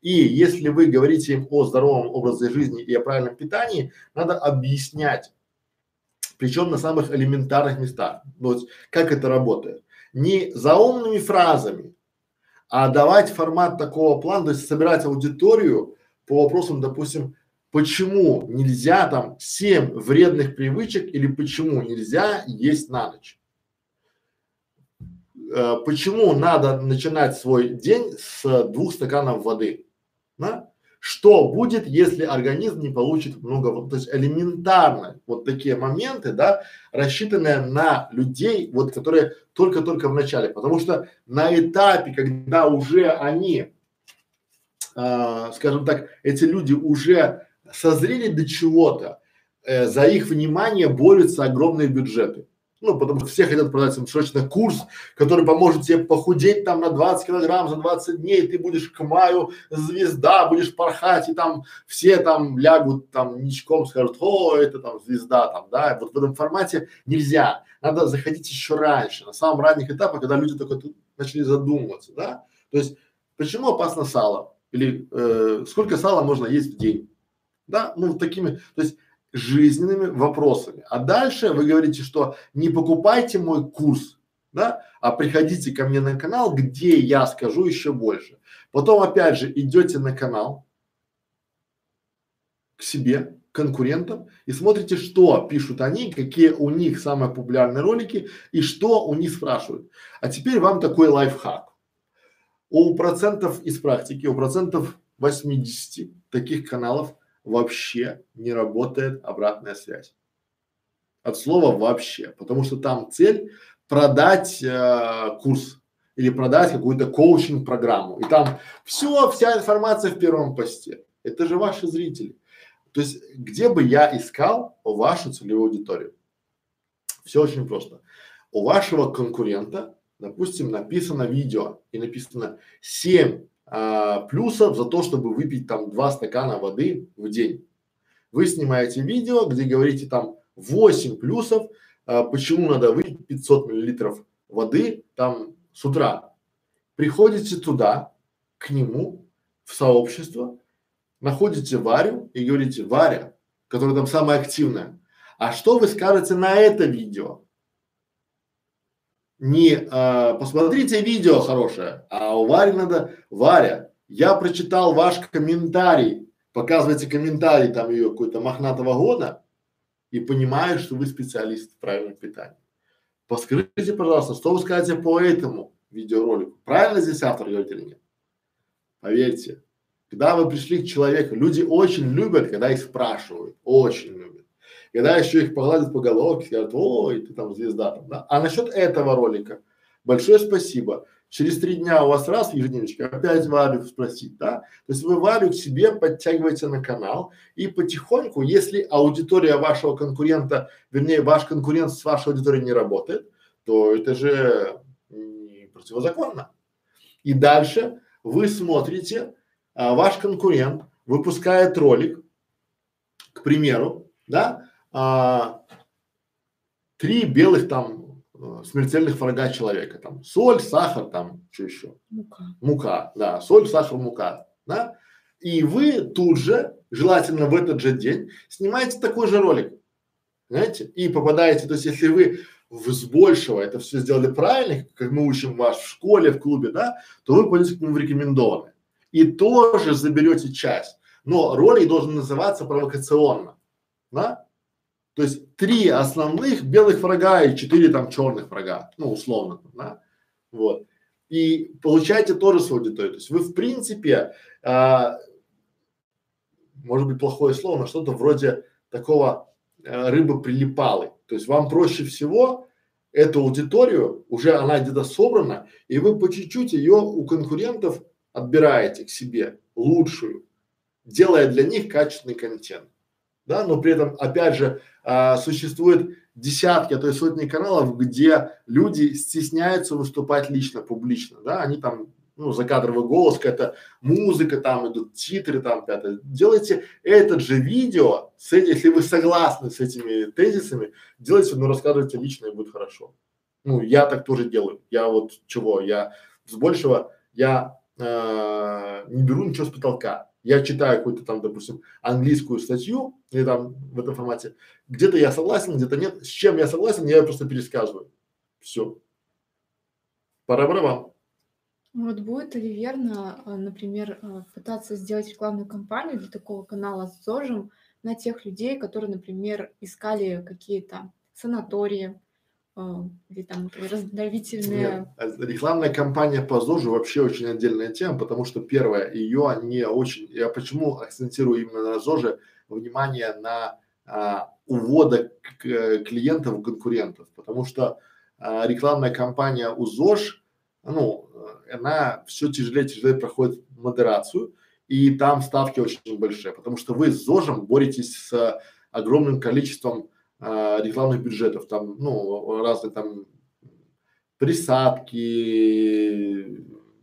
И если вы говорите им о здоровом образе жизни и о правильном питании, надо объяснять, причем на самых элементарных местах. Вот как это работает. Не заумными фразами, а давать формат такого плана, то есть собирать аудиторию по вопросам, допустим, почему нельзя там семь вредных привычек или почему нельзя есть на ночь. Э, почему надо начинать свой день с двух стаканов воды? Да? Что будет, если организм не получит много воды? То есть элементарно вот такие моменты, да, рассчитанные на людей, вот которые только-только в начале, потому что на этапе, когда уже они, э, скажем так, эти люди уже созрели до чего-то, э, за их внимание борются огромные бюджеты. Ну, потому что все хотят продать им срочно курс, который поможет тебе похудеть там на 20 килограмм за 20 дней, ты будешь к маю звезда, будешь порхать, и там все там лягут там ничком, скажут, о, это там звезда там, да, вот в этом формате нельзя. Надо заходить еще раньше, на самом ранних этапах, когда люди только тут начали задумываться, да. То есть, почему опасно сало? Или э, сколько сала можно есть в день? Да, ну такими, то есть жизненными вопросами. А дальше вы говорите, что не покупайте мой курс, да, а приходите ко мне на канал, где я скажу еще больше. Потом опять же идете на канал к себе, конкурентам и смотрите, что пишут они, какие у них самые популярные ролики и что у них спрашивают. А теперь вам такой лайфхак. У процентов из практики, у процентов 80 таких каналов вообще не работает обратная связь. От слова вообще, потому что там цель продать э, курс или продать какую-то коучинг-программу. И там все, вся информация в первом посте. Это же ваши зрители. То есть, где бы я искал вашу целевую аудиторию? Все очень просто. У вашего конкурента, допустим, написано видео и написано 7 а, плюсов за то, чтобы выпить там 2 стакана воды в день. Вы снимаете видео, где говорите там 8 плюсов, а, почему надо выпить 500 миллилитров воды там с утра. Приходите туда, к нему, в сообщество, находите Варю и говорите, Варя, которая там самая активная, а что вы скажете на это видео? Не а, посмотрите видео хорошее, а у Вари надо, Варя, я прочитал ваш комментарий, показывайте комментарий там ее какой-то мохнатого года и понимаю, что вы специалист в правильном питании. Подскажите, пожалуйста, что вы скажете по этому видеоролику? Правильно здесь автор говорит или нет? Поверьте, когда вы пришли к человеку, люди очень любят, когда их спрашивают, очень. Когда еще их погладят по головке, скажут, ой, ты там звезда там, да. А насчет этого ролика, большое спасибо. Через три дня у вас раз ежедневничка опять Варю спросить, да? То есть вы Варю к себе подтягиваете на канал и потихоньку, если аудитория вашего конкурента, вернее, ваш конкурент с вашей аудиторией не работает, то это же противозаконно. И дальше вы смотрите, а, ваш конкурент выпускает ролик, к примеру, да, а, три белых там а, смертельных врага человека, там соль, сахар, там что еще? Мука. Мука, да, соль, сахар, мука, да. И вы тут же, желательно в этот же день, снимаете такой же ролик, знаете, и попадаете, то есть если вы в, с большего это все сделали правильно, как мы учим вас в школе, в клубе, да, то вы пойдете к нему в рекомендованные и тоже заберете часть. Но ролик должен называться провокационно, да? То есть три основных белых врага и четыре там черных врага, ну условно, да? Вот. И получаете тоже свою аудиторию. То есть вы в принципе, а, может быть плохое слово, но что-то вроде такого а, рыбы прилипалы. То есть вам проще всего эту аудиторию, уже она где-то собрана, и вы по чуть-чуть ее у конкурентов отбираете к себе лучшую, делая для них качественный контент. Да, но при этом, опять же, а, существует десятки, а то и сотни каналов, где люди стесняются выступать лично, публично, да, они там, ну, закадровый голос, какая-то музыка, там идут титры, там, пятое. Делайте этот же видео, с, если вы согласны с этими тезисами, делайте, но рассказывайте лично и будет хорошо. Ну, я так тоже делаю. Я вот чего, я с большего, я э, не беру ничего с потолка. Я читаю какую-то там, допустим, английскую статью или там в этом формате. Где-то я согласен, где-то нет. С чем я согласен, я просто пересказываю. Все. Пора барабан. Вот будет ли верно, а, например, а, пытаться сделать рекламную кампанию для такого канала с ЗОЖем на тех людей, которые, например, искали какие-то санатории, или там раздавительные. Нет, рекламная кампания по ЗОЖу вообще очень отдельная тема, потому что первое, ее не очень, я почему акцентирую именно на ЗОЖе внимание на а, увода к, клиентов конкурентов, потому что а, рекламная кампания у ЗОЖ, ну, она все тяжелее и тяжелее проходит модерацию, и там ставки очень большие, потому что вы с ЗОЖем боретесь с огромным количеством а, рекламных бюджетов, там, ну, разные там присадки,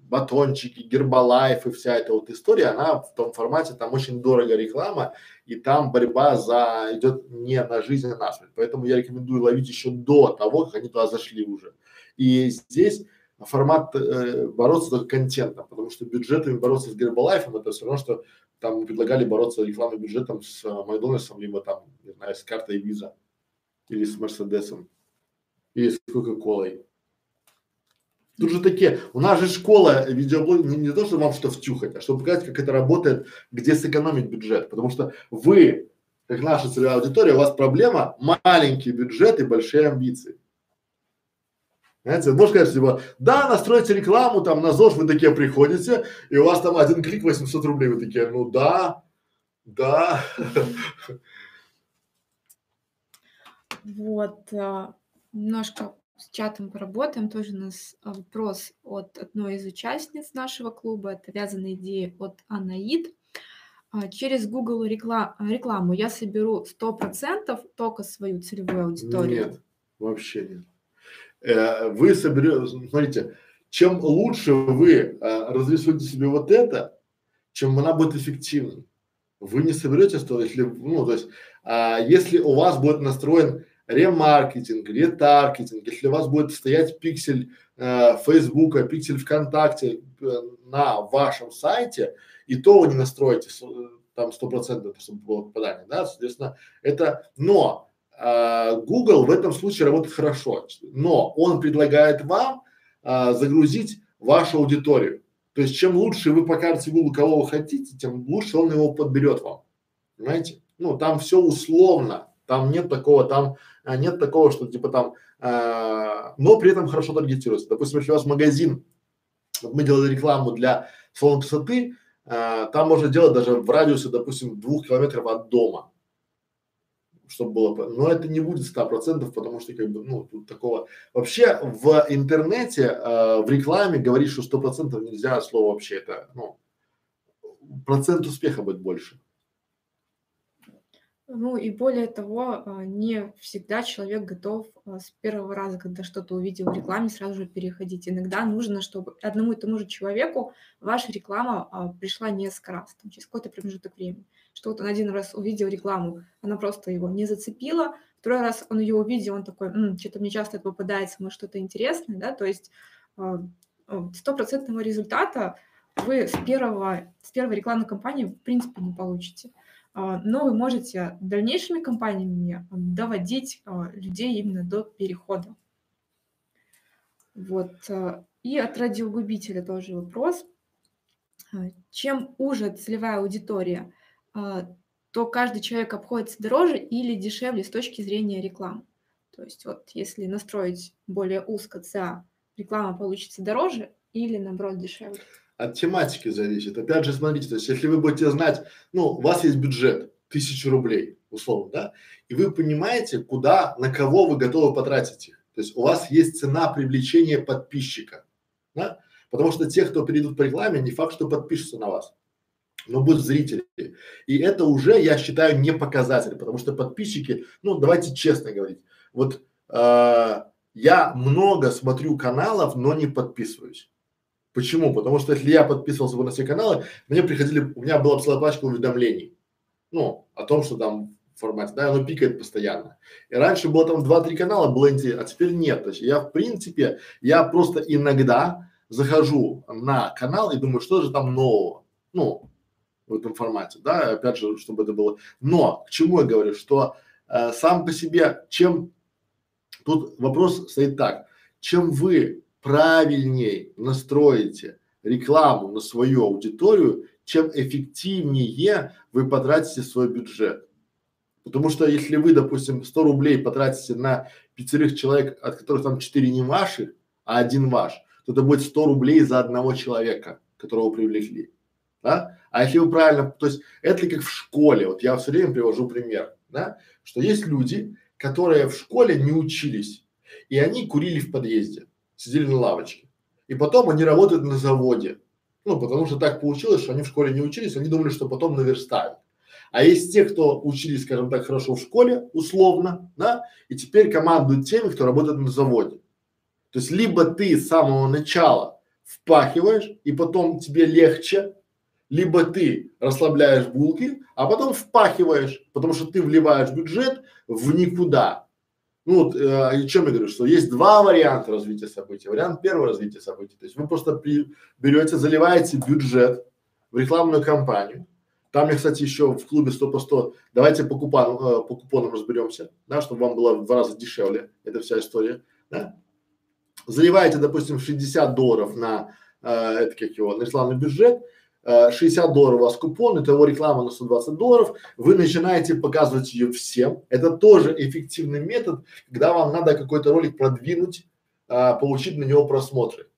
батончики, гербалайф и вся эта вот история, она в том формате, там очень дорого реклама, и там борьба за идет не на жизнь, а на смерть. Поэтому я рекомендую ловить еще до того, как они туда зашли уже. И здесь формат э, бороться только контентом, потому что бюджетами бороться с Гербалайфом это все равно, что там предлагали бороться рекламным бюджетом с э, Макдональдсом, либо там, не знаю, с картой Visa или с Мерседесом, или с Кока-Колой. Тут же такие, у нас же школа видеоблог не, не то, чтобы вам что втюхать, а чтобы показать, как это работает, где сэкономить бюджет. Потому что вы, как наша целевая аудитория, у вас проблема маленький бюджет и большие амбиции. Знаете, можно сказать, типа, да, настройте рекламу, там, на ЗОЖ вы такие приходите, и у вас там один клик 800 рублей, вы такие, ну да, да. Вот, а, немножко с чатом поработаем. Тоже у нас а, вопрос от одной из участниц нашего клуба. Это вязаные идеи от Анаид. А, через Google рекла- рекламу я соберу 100% только свою целевую аудиторию? Нет, вообще нет. Э, вы соберете, смотрите, чем лучше вы разрисуете себе вот это, чем она будет эффективной. Вы не соберете 100, если, ну, то есть, а, если у вас будет настроен ремаркетинг, ретаргетинг, если у вас будет стоять пиксель э, Фейсбука, пиксель ВКонтакте э, на вашем сайте, и то вы не настроите с, там сто процентов, чтобы было попадание, да, соответственно, это, но э, Google в этом случае работает хорошо, но он предлагает вам э, загрузить вашу аудиторию. То есть, чем лучше вы покажете Google, кого вы хотите, тем лучше он его подберет вам. Понимаете? Ну, там все условно, там нет такого, там а, нет такого, что типа там, а, но при этом хорошо таргетируется. Допустим, если у вас магазин, мы делали рекламу для салона красоты, а, там можно делать даже в радиусе, допустим, двух километров от дома, чтобы было, но это не будет ста процентов, потому что как бы, ну, тут такого, вообще в интернете, э, в рекламе говорить, что сто процентов нельзя, слово вообще это, ну, процент успеха будет больше. Ну и более того, а, не всегда человек готов а, с первого раза, когда что-то увидел в рекламе, сразу же переходить. Иногда нужно, чтобы одному и тому же человеку ваша реклама а, пришла несколько раз, там, через какой-то промежуток времени. Что вот он один раз увидел рекламу, она просто его не зацепила, второй раз он ее увидел, он такой, М, что-то мне часто это попадается, может что-то интересное, да, то есть стопроцентного результата вы с первого, с первой рекламной кампании в принципе не получите. А, но вы можете дальнейшими компаниями доводить а, людей именно до перехода. Вот. А, и от радиогубителя тоже вопрос. Чем уже целевая аудитория, то каждый человек обходится дороже или дешевле с точки зрения рекламы. То есть вот если настроить более узко ЦА, реклама получится дороже или наоборот дешевле? От тематики зависит. Опять же, смотрите, то есть если вы будете знать, ну, у вас есть бюджет тысячу рублей, условно, да, и вы понимаете, куда, на кого вы готовы потратить их. То есть у вас есть цена привлечения подписчика, да, потому что те, кто перейдут по рекламе, не факт, что подпишутся на вас, но будут зрители. И это уже, я считаю, не показатель, потому что подписчики, ну, давайте честно говорить, вот э, я много смотрю каналов, но не подписываюсь. Почему? Потому что если я подписывался бы на все каналы, мне приходили, у меня была целая пачка уведомлений, ну, о том, что там в формате, да, оно пикает постоянно. И раньше было там два-три канала, было интересно, а теперь нет. То есть я в принципе, я просто иногда захожу на канал и думаю, что же там нового, ну, в этом формате, да, опять же, чтобы это было. Но к чему я говорю, что э, сам по себе, чем тут вопрос стоит так, чем вы правильнее настроите рекламу на свою аудиторию, чем эффективнее вы потратите свой бюджет. Потому что если вы, допустим, 100 рублей потратите на пятерых человек, от которых там четыре не ваши, а один ваш, то это будет 100 рублей за одного человека, которого привлекли. Да? А если вы правильно, то есть это как в школе, вот я все время привожу пример, да, что есть люди, которые в школе не учились, и они курили в подъезде сидели на лавочке. И потом они работают на заводе. Ну, потому что так получилось, что они в школе не учились, они думали, что потом наверстают. А есть те, кто учились, скажем так, хорошо в школе, условно, да, и теперь командуют теми, кто работает на заводе. То есть либо ты с самого начала впахиваешь, и потом тебе легче, либо ты расслабляешь булки, а потом впахиваешь, потому что ты вливаешь бюджет в никуда. Ну вот, э, о чем я говорю, что есть два варианта развития событий. Вариант первого развития событий. То есть вы просто при, берете, заливаете бюджет в рекламную кампанию. Там я, кстати, еще в клубе 100 по 100, давайте по, купону, э, по купонам разберемся, да, чтобы вам было в два раза дешевле, эта вся история, да. заливаете, допустим, 60 долларов на, э, это как его, на рекламный бюджет, э, 60 долларов у вас купон, это его реклама на 120 долларов, вы начинаете показывать ее всем. Это тоже эффективный метод, когда вам надо какой-то ролик продвинуть, э, получить на него просмотры.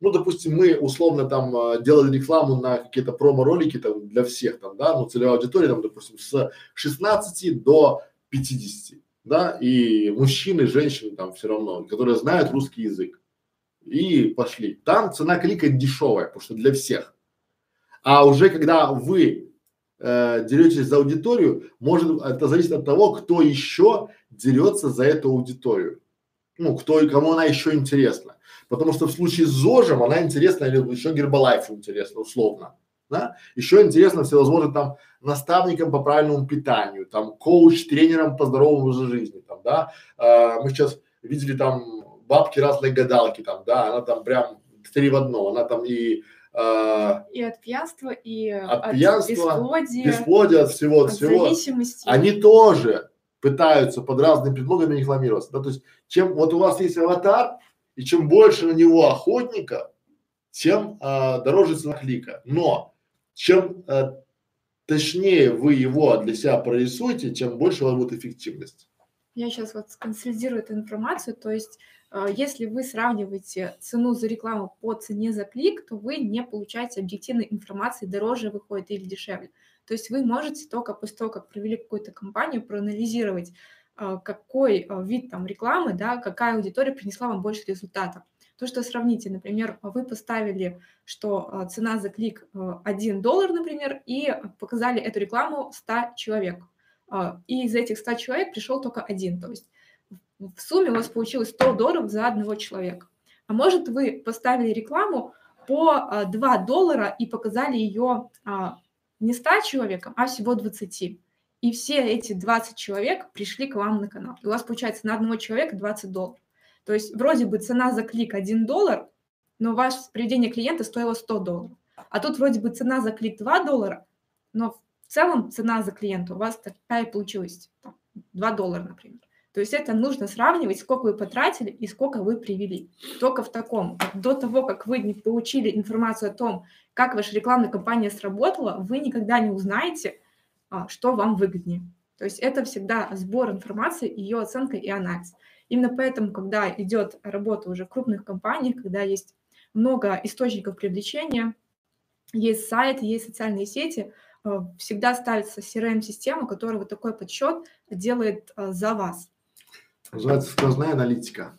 Ну, допустим, мы условно там э, делали рекламу на какие-то промо-ролики там для всех там, да, ну, целевая аудитория там, допустим, с 16 до 50 да, и мужчины, женщины там все равно, которые знают русский язык. И пошли. Там цена клика дешевая, потому что для всех. А уже когда вы э, деретесь за аудиторию, может это зависит от того, кто еще дерется за эту аудиторию. Ну, кто и кому она еще интересна. Потому что в случае с ЗОЖем она интересна или еще Гербалайфу интересна, условно да? Еще интересно всевозможным там наставникам по правильному питанию, там коуч, тренерам по здоровому образу жизни, там, да. А, мы сейчас видели там бабки разные гадалки, там, да, она там прям три в одном, она там и а, и от пьянства, и от, от пьянства, бесплодия, бесплодия, от всего, от всего. зависимости. Они тоже пытаются под разными предлогами рекламироваться. Да, то есть, чем вот у вас есть аватар, и чем больше на него охотника, тем а, дороже цена клика. Но чем э, точнее вы его для себя прорисуете, тем больше у вас будет эффективность. Я сейчас вот сконсолидирую эту информацию, то есть э, если вы сравниваете цену за рекламу по цене за клик, то вы не получаете объективной информации, дороже выходит или дешевле. То есть вы можете только после того, как провели какую-то кампанию, проанализировать, э, какой э, вид там рекламы, да, какая аудитория принесла вам больше результата. То, что сравните, например, вы поставили, что а, цена за клик 1 а, доллар, например, и показали эту рекламу 100 человек. А, и из этих 100 человек пришел только один. То есть в сумме у вас получилось 100 долларов за одного человека. А может вы поставили рекламу по 2 доллара и показали ее не 100 человекам, а всего 20. И все эти 20 человек пришли к вам на канал. И у вас получается на одного человека 20 долларов. То есть вроде бы цена за клик 1 доллар, но ваше приведение клиента стоило 100 долларов. А тут вроде бы цена за клик 2 доллара, но в целом цена за клиента у вас такая получилась, там, 2 доллара, например. То есть это нужно сравнивать, сколько вы потратили и сколько вы привели. Только в таком. До того, как вы не получили информацию о том, как ваша рекламная кампания сработала, вы никогда не узнаете, а, что вам выгоднее. То есть это всегда сбор информации, ее оценка и анализ. Именно поэтому, когда идет работа уже в крупных компаниях, когда есть много источников привлечения, есть сайт, есть социальные сети, э, всегда ставится CRM-система, которая вот такой подсчет делает э, за вас. Называется сквозная аналитика.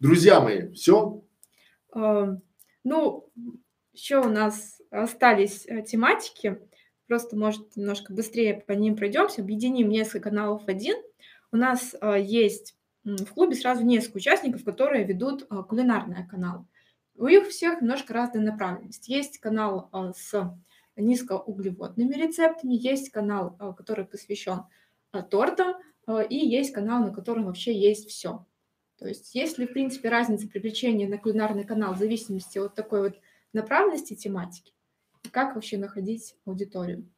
Друзья мои, все? Э, ну, еще у нас остались тематики, просто, может, немножко быстрее по ним пройдемся, объединим несколько каналов в один – у нас а, есть в клубе сразу несколько участников, которые ведут а, кулинарные каналы. У них всех немножко разная направленность. Есть канал с низкоуглеводными рецептами, есть канал, который посвящен тортам, и есть канал, на котором вообще есть все. То есть есть ли, в принципе, разница привлечения на кулинарный канал в зависимости от такой вот направленности тематики? Как вообще находить аудиторию?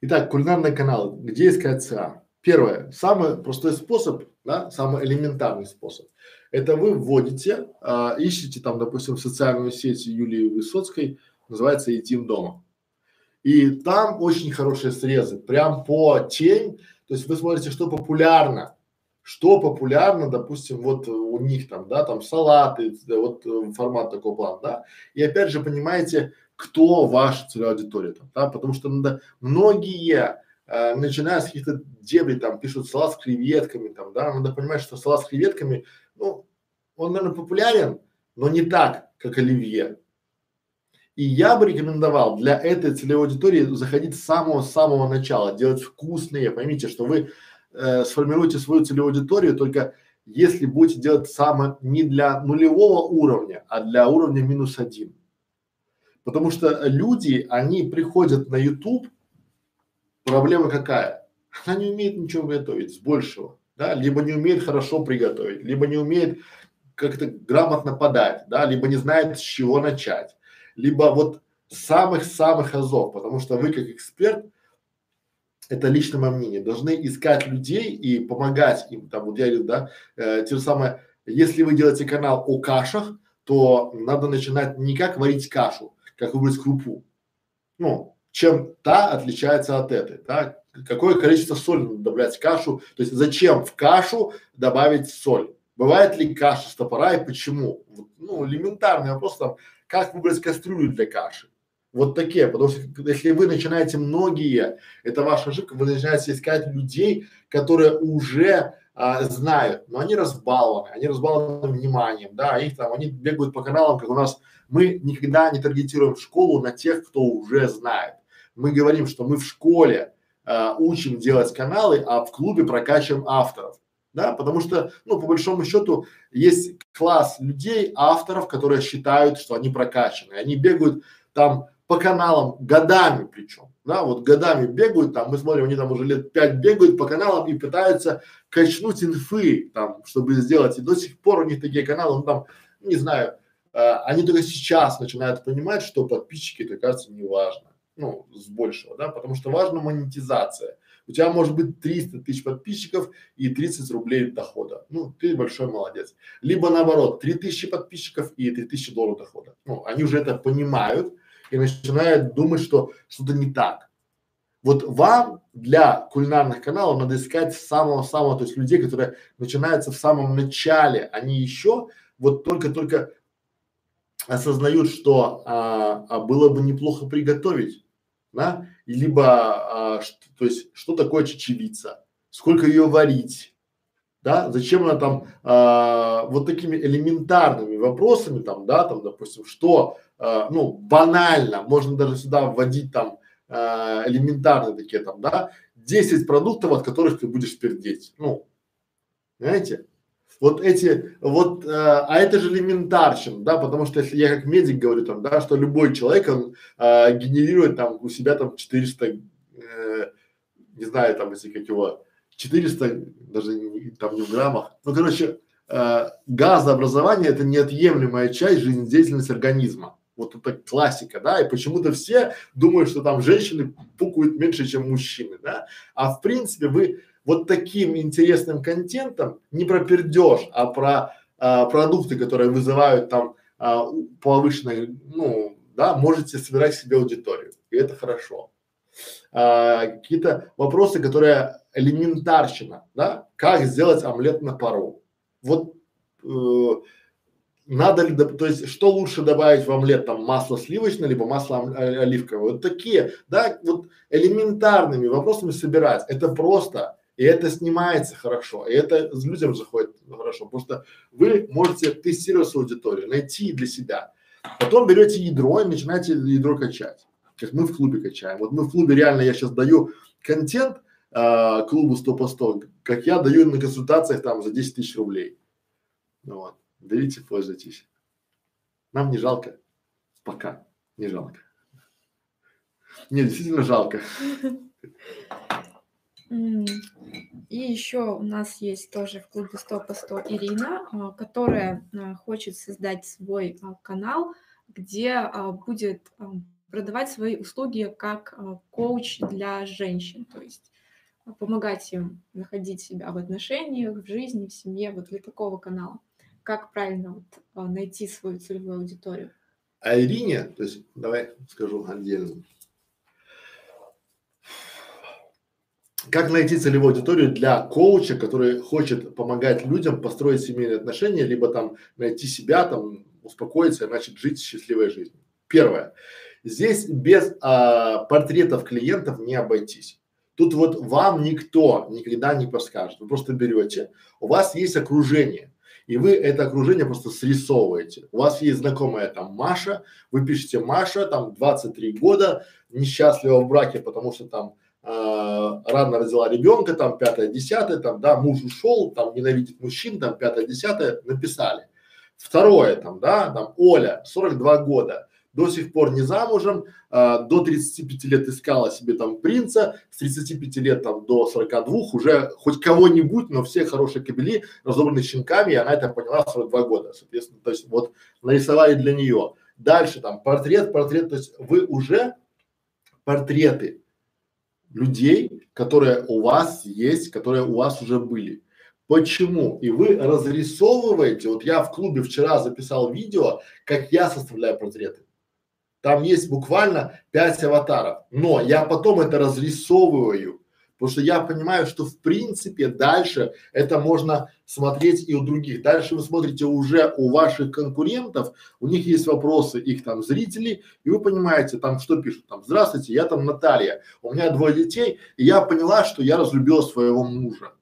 Итак, кулинарный канал. Где искать ЦА? Первое, самый простой способ, да, самый элементарный способ, это вы вводите, а, ищете там, допустим, в социальную сеть Юлии Высоцкой, называется «Едим дома». И там очень хорошие срезы, прям по тень, то есть вы смотрите, что популярно, что популярно, допустим, вот у них там, да, там салаты, вот э, формат такого плана, да, и опять же понимаете, кто ваша целевая аудитория там, да, потому что надо многие э, начиная с каких-то дебри, там пишут салат с креветками, там, да, надо понимать, что салат с креветками, ну, он, наверное, популярен, но не так, как оливье. И я бы рекомендовал для этой целевой аудитории заходить с самого-самого начала, делать вкусные. Поймите, что вы э, сформируете свою целевую аудиторию только если будете делать самое не для нулевого уровня, а для уровня минус один. Потому что люди, они приходят на YouTube Проблема какая? Она не умеет ничего готовить с большего, да, либо не умеет хорошо приготовить, либо не умеет как-то грамотно подать, да, либо не знает с чего начать, либо вот самых-самых азов, потому что вы как эксперт, это лично мое мнение, должны искать людей и помогать им, там вот я говорю, да, э, те же самые если вы делаете канал о кашах, то надо начинать не как варить кашу, как выбрать крупу. Ну, чем та отличается от этой, да? Какое количество соли надо добавлять в кашу, то есть зачем в кашу добавить соль? Бывает ли каша с топора и почему? Ну, элементарный вопрос там, как выбрать кастрюлю для каши? Вот такие, потому что если вы начинаете многие, это ваша ошибка, вы начинаете искать людей, которые уже а, знают, но они разбалованы, они разбалованы вниманием, да, их там, они бегают по каналам, как у нас, мы никогда не таргетируем школу на тех, кто уже знает. Мы говорим, что мы в школе а, учим делать каналы, а в клубе прокачиваем авторов да, потому что, ну, по большому счету, есть класс людей, авторов, которые считают, что они прокачаны, они бегают там по каналам годами причем, да, вот годами бегают там, мы смотрим, они там уже лет пять бегают по каналам и пытаются качнуть инфы там, чтобы сделать, и до сих пор у них такие каналы, ну там, не знаю, э, они только сейчас начинают понимать, что подписчики, это кажется, не важно, ну, с большего, да, потому что важна монетизация у тебя может быть 300 тысяч подписчиков и 30 рублей дохода. Ну, ты большой молодец. Либо наоборот, 3000 подписчиков и 3000 долларов дохода. Ну, они уже это понимают и начинают думать, что что-то не так. Вот вам для кулинарных каналов надо искать самого-самого, то есть людей, которые начинаются в самом начале, они еще вот только-только осознают, что а, а было бы неплохо приготовить да, либо, а, что, то есть, что такое чечевица, сколько ее варить, да, зачем она там, а, вот такими элементарными вопросами там, да, там, допустим, что, а, ну, банально, можно даже сюда вводить там а, элементарные такие там, да, 10 продуктов, от которых ты будешь пердеть, ну, знаете, вот эти, вот, э, а это же элементарщина, да, потому что если я как медик говорю там, да, что любой человек, он э, генерирует там у себя там 400, э, не знаю, там, если как его, 400, даже там не в граммах, ну, короче, э, газообразование это неотъемлемая часть жизнедеятельности организма. Вот это классика, да, и почему-то все думают, что там женщины пукают меньше, чем мужчины, да, а в принципе вы вот таким интересным контентом не про пердеж, а про а, продукты, которые вызывают там а, повышенное, ну, да, можете собирать себе аудиторию, и это хорошо. А, какие-то вопросы, которые элементарщина, да, как сделать омлет на пару. Вот э, надо ли, то есть, что лучше добавить в омлет, там, масло сливочное, либо масло оливковое, вот такие, да, вот элементарными вопросами собирать, это просто, и это снимается хорошо, и это людям заходит хорошо, потому что вы можете тестировать свою аудиторию, найти для себя. Потом берете ядро и начинаете ядро качать. Как мы в клубе качаем. Вот мы в клубе реально, я сейчас даю контент а, клубу 100 по 100, как я даю на консультациях там за 10 тысяч рублей. Ну вот, берите, пользуйтесь. Нам не жалко. Пока не жалко. Не, действительно жалко. И еще у нас есть тоже в клубе 100 по 100 Ирина, а, которая а, хочет создать свой а, канал, где будет продавать свои услуги как коуч для женщин, то есть помогать им находить себя в отношениях, в жизни, в семье, вот для такого канала. Как правильно вот найти свою целевую аудиторию? А Ирине, то есть давай скажу отдельно, как найти целевую аудиторию для коуча, который хочет помогать людям построить семейные отношения, либо там найти себя, там успокоиться и начать жить счастливой жизнью. Первое. Здесь без а, портретов клиентов не обойтись. Тут вот вам никто никогда не подскажет. Вы просто берете, у вас есть окружение, и вы это окружение просто срисовываете. У вас есть знакомая там Маша, вы пишете Маша, там 23 года, несчастлива в браке, потому что там рано родила ребенка, там пятое, десятое, там, да, муж ушел, там ненавидит мужчин, там пятое, десятое, написали. Второе, там, да, там Оля, 42 года, до сих пор не замужем, э, до 35 лет искала себе там принца, с 35 лет там до 42 уже хоть кого-нибудь, но все хорошие кобели, разобраны щенками, и она это поняла в 42 года, соответственно, то есть вот нарисовали для нее. Дальше там портрет, портрет, то есть вы уже портреты людей, которые у вас есть, которые у вас уже были. Почему? И вы разрисовываете, вот я в клубе вчера записал видео, как я составляю портреты. Там есть буквально пять аватаров, но я потом это разрисовываю, потому что я понимаю, что в принципе дальше это можно смотреть и у других. Дальше вы смотрите уже у ваших конкурентов, у них есть вопросы, их там зрителей, и вы понимаете там, что пишут там, здравствуйте, я там Наталья, у меня двое детей, и я поняла, что я разлюбила своего мужа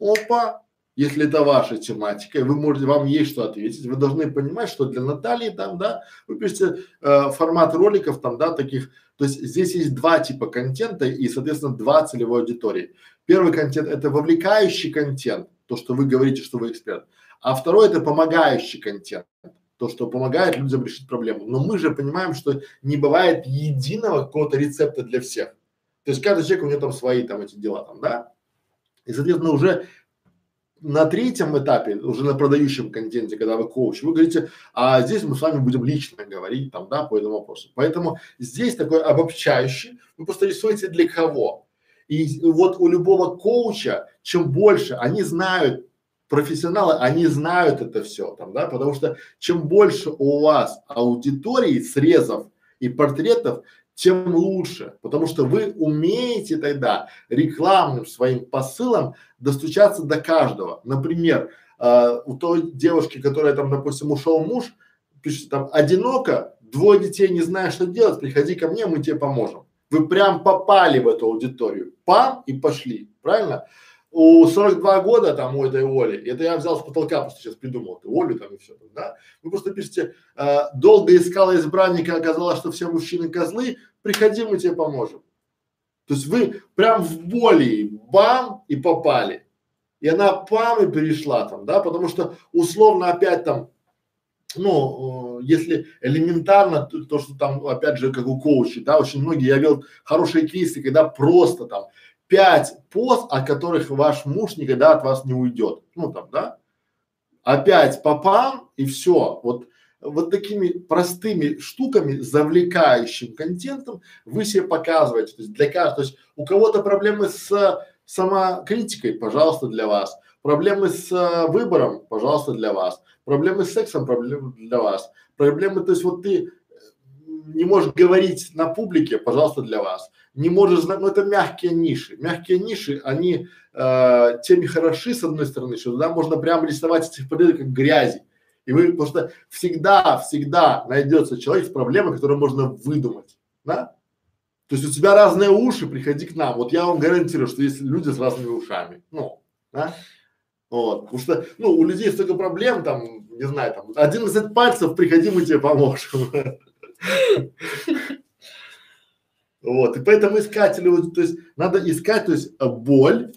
опа, если это ваша тематика, вы можете, вам есть что ответить, вы должны понимать, что для Натальи там, да, вы пишете э, формат роликов там, да, таких, то есть здесь есть два типа контента и, соответственно, два целевой аудитории. Первый контент – это вовлекающий контент, то, что вы говорите, что вы эксперт, а второй – это помогающий контент, то, что помогает людям решить проблему. Но мы же понимаем, что не бывает единого какого-то рецепта для всех. То есть каждый человек, у него там свои там эти дела там, да. И, соответственно, уже на третьем этапе, уже на продающем контенте, когда вы коуч, вы говорите, а здесь мы с вами будем лично говорить там, да, по этому вопросу. Поэтому здесь такой обобщающий, вы просто рисуете для кого. И вот у любого коуча, чем больше они знают, профессионалы, они знают это все там, да, потому что чем больше у вас аудитории, срезов и портретов, тем лучше, потому что вы умеете тогда рекламным своим посылом достучаться до каждого. Например, э, у той девушки, которая там, допустим, ушел муж, пишет там одиноко, двое детей не знаю, что делать, приходи ко мне, мы тебе поможем. Вы прям попали в эту аудиторию, пам и пошли, правильно? У 42 года там у этой Оли, это я взял с потолка, просто сейчас придумал, ты Олю там и все, да, вы просто пишете, э, долго искала избранника, оказалось, что все мужчины козлы, приходи, мы тебе поможем. То есть вы прям в боли, бам, и попали. И она пам и перешла там, да, потому что условно опять там, ну, э, если элементарно, то, то, что там, опять же, как у коучей, да, очень многие, я видел хорошие кейсы, когда просто там пять поз, от которых ваш муж никогда от вас не уйдет. Ну там, да? Опять попам и все. Вот, вот такими простыми штуками, завлекающим контентом вы себе показываете. То есть для каждого, то есть у кого-то проблемы с самокритикой, пожалуйста, для вас. Проблемы с э, выбором, пожалуйста, для вас. Проблемы с сексом, проблемы для вас. Проблемы, то есть вот ты не можешь говорить на публике, пожалуйста, для вас. Не можешь знать, ну это мягкие ниши. Мягкие ниши, они э, теми хороши, с одной стороны, что туда можно прямо рисовать этих порядок как грязи. И вы, потому что всегда, всегда найдется человек с проблемой, которую можно выдумать, да? То есть у тебя разные уши, приходи к нам. Вот я вам гарантирую, что есть люди с разными ушами. Ну, да? Вот, потому что, ну, у людей столько проблем, там, не знаю, там, 11 пальцев, приходи, мы тебе поможем. Вот, и поэтому искатели, то есть надо искать, то есть боль,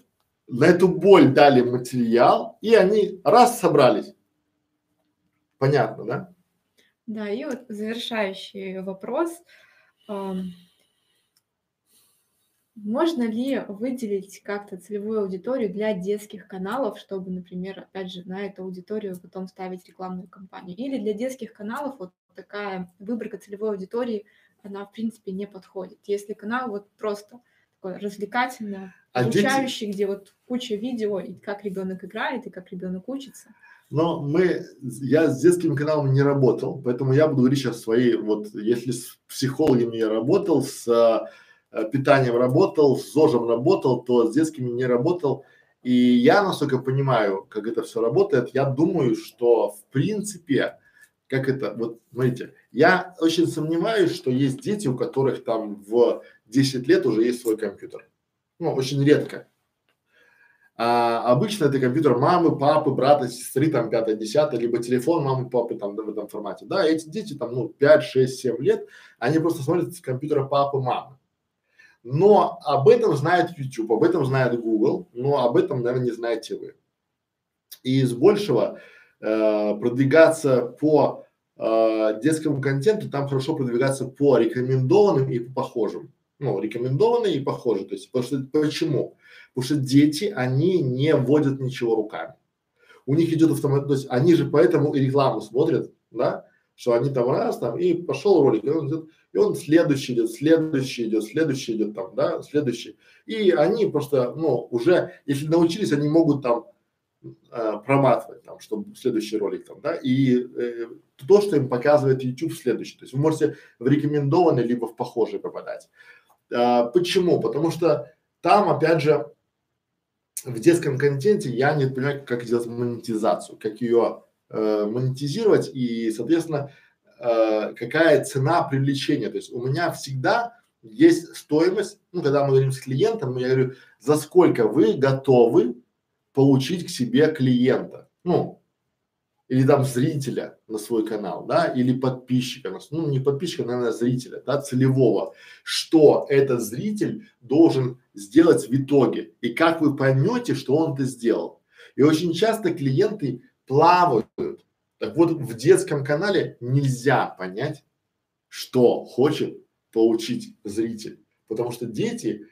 на эту боль дали материал, и они раз собрались. Понятно, да? Да, и вот завершающий вопрос. Можно ли выделить как-то целевую аудиторию для детских каналов, чтобы, например, опять же, на эту аудиторию потом ставить рекламную кампанию? Или для детских каналов вот такая выборка целевой аудитории, она, в принципе, не подходит. Если канал вот просто такой развлекательно, а обучающий, дети... где вот куча видео, и как ребенок играет, и как ребенок учится. Но мы, я с детским каналом не работал, поэтому я буду говорить сейчас свои, вот если с психологами я работал, с э, питанием работал, с ЗОЖем работал, то с детскими не работал. И я, насколько понимаю, как это все работает, я думаю, что в принципе как это, вот смотрите, я очень сомневаюсь, что есть дети, у которых там в 10 лет уже есть свой компьютер. Ну, очень редко. А обычно это компьютер мамы, папы, брата, сестры, там, пятое, десятое, либо телефон мамы, папы, там, в этом формате. Да, эти дети там, ну, 5, 6, 7 лет, они просто смотрят с компьютера папы, мамы. Но об этом знает YouTube, об этом знает Google, но об этом, наверное, не знаете вы. И из большего э, продвигаться по э, детскому контенту, там хорошо продвигаться по рекомендованным и по похожим. Ну, рекомендованные и похожие. То есть, потому что, почему? Потому что дети, они не вводят ничего руками. У них идет автомат, то есть они же поэтому и рекламу смотрят, да, что они там раз там и пошел ролик, и он идет, и он следующий идет, следующий идет, следующий идет там, да, следующий. И они просто, ну, уже, если научились, они могут там э, проматывать там, чтобы следующий ролик там, да, и э, то, что им показывает YouTube следующий. То есть вы можете в рекомендованный либо в похожий попадать. А, почему? Потому что там, опять же, в детском контенте я не понимаю, как делать монетизацию, как ее э, монетизировать и, соответственно, э, какая цена привлечения. То есть у меня всегда есть стоимость, ну, когда мы говорим с клиентом, я говорю, за сколько вы готовы получить к себе клиента, ну, или там зрителя на свой канал, да, или подписчика, ну, не подписчика, наверное, зрителя, да, целевого, что этот зритель должен сделать в итоге, и как вы поймете, что он это сделал. И очень часто клиенты плавают. Так вот, в детском канале нельзя понять, что хочет получить зритель. Потому что дети,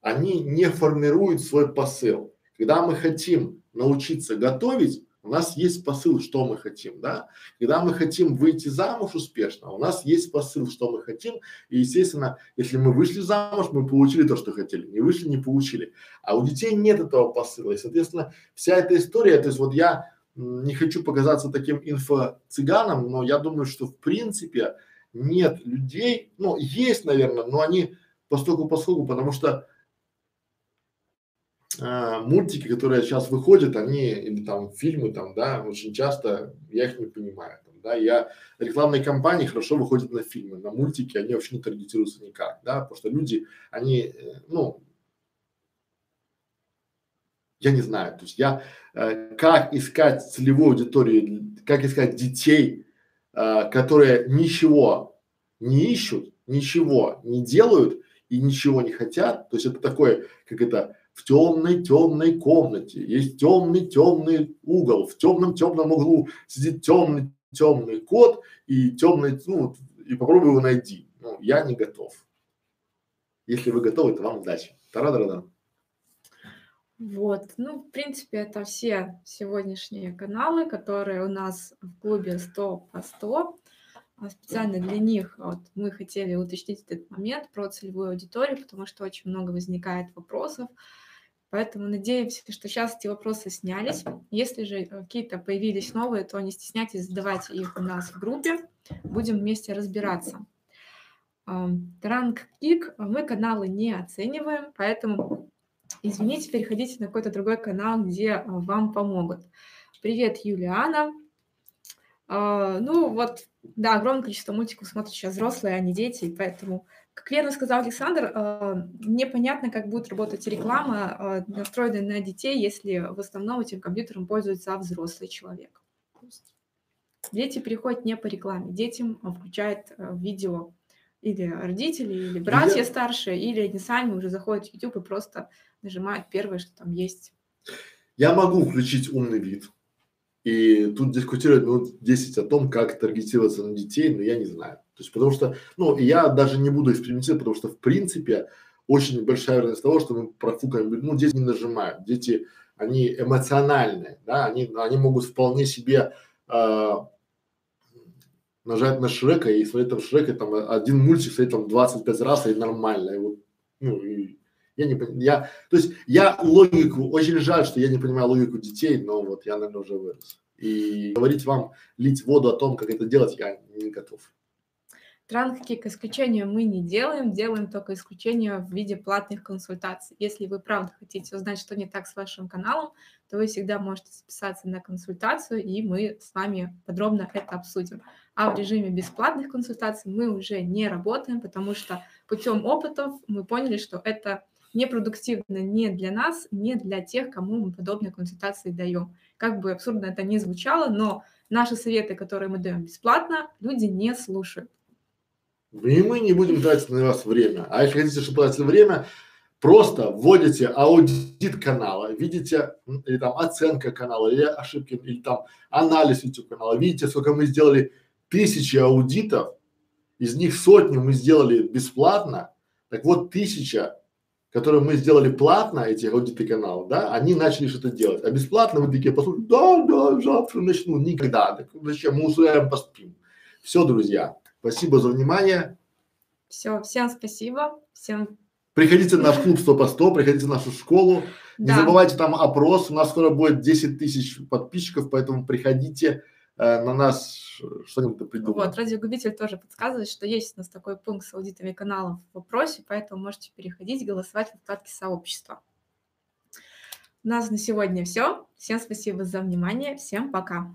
они не формируют свой посыл. Когда мы хотим научиться готовить, у нас есть посыл, что мы хотим, да. Когда мы хотим выйти замуж успешно, у нас есть посыл, что мы хотим. И, естественно, если мы вышли замуж, мы получили то, что хотели. Не вышли, не получили. А у детей нет этого посыла. И, соответственно, вся эта история, то есть вот я не хочу показаться таким инфо-цыганом, но я думаю, что в принципе нет людей, ну, есть, наверное, но они постольку поскольку, потому что а, мультики, которые сейчас выходят, они, или там фильмы там, да, очень часто я их не понимаю. Там, да, я, рекламные кампании хорошо выходят на фильмы, на мультики они вообще не таргетируются никак, да, потому что люди, они, э, ну, я не знаю, то есть я, э, как искать целевую аудиторию, как искать детей, э, которые ничего не ищут, ничего не делают и ничего не хотят, то есть это такое, как это, в темной темной комнате есть темный темный угол, в темном темном углу сидит темный темный кот и темный, ну, и попробуй его найти. Ну, я не готов. Если вы готовы, то вам удачи. Тара-дара-да. Вот, ну, в принципе, это все сегодняшние каналы, которые у нас в клубе 100 по 100. А специально для них вот, мы хотели уточнить этот момент про целевую аудиторию, потому что очень много возникает вопросов. Поэтому надеемся, что сейчас эти вопросы снялись. Если же какие-то появились новые, то не стесняйтесь задавать их у нас в группе. Будем вместе разбираться. Транк Кик мы каналы не оцениваем, поэтому извините, переходите на какой-то другой канал, где а, вам помогут. Привет, Юлиана. А, ну вот, да, огромное количество мультиков смотрят сейчас взрослые, а не дети, поэтому, как верно сказал Александр, а, непонятно, как будет работать реклама, настроенная на детей, если в основном этим компьютером пользуется взрослый человек. Дети приходят не по рекламе, детям включают видео или родители, или братья Я... старшие, или они сами уже заходят в YouTube и просто нажимают первое, что там есть. Я могу включить умный вид и тут дискутировать минут 10 о том, как таргетироваться на детей, но я не знаю. То есть потому что, ну, я даже не буду экспериментировать, потому что в принципе очень большая вероятность того, что мы профукаем, ну, дети не нажимают, дети, они эмоциональные, да, они, они могут вполне себе э, нажать на Шрека и смотреть там Шрека, там один мультик смотреть там 25 раз и нормально, и вот, ну, и я не понимаю, я, то есть я логику, очень жаль, что я не понимаю логику детей, но вот я, наверное, уже вырос. И говорить вам, лить воду о том, как это делать, я не готов. Транки к исключению мы не делаем, делаем только исключение в виде платных консультаций. Если вы правда хотите узнать, что не так с вашим каналом, то вы всегда можете записаться на консультацию, и мы с вами подробно это обсудим. А в режиме бесплатных консультаций мы уже не работаем, потому что путем опытов мы поняли, что это непродуктивно не для нас, не для тех, кому мы подобные консультации даем. Как бы абсурдно это ни звучало, но наши советы, которые мы даем бесплатно, люди не слушают. И мы не будем тратить на вас время. А если хотите, чтобы тратили время, просто вводите аудит канала, видите, или там оценка канала, или ошибки, или там анализ YouTube канала, видите, сколько мы сделали тысячи аудитов, из них сотню мы сделали бесплатно, так вот тысяча которые мы сделали платно, эти аудиты канала, да, они начали что-то делать. А бесплатно вы такие послушали, да, да, завтра начну, никогда. Так зачем? Мы усвояем, поспим. Все, друзья, спасибо за внимание. Все, всем спасибо, всем Приходите в наш клуб 100 по 100, приходите в нашу школу. Да. Не забывайте там опрос. У нас скоро будет 10 тысяч подписчиков, поэтому приходите э, на нас что-нибудь придумаем. Вот, радиогубитель тоже подсказывает, что есть у нас такой пункт с аудитами каналов в вопросе, поэтому можете переходить, голосовать в вкладке сообщества. У нас на сегодня все. Всем спасибо за внимание. Всем пока.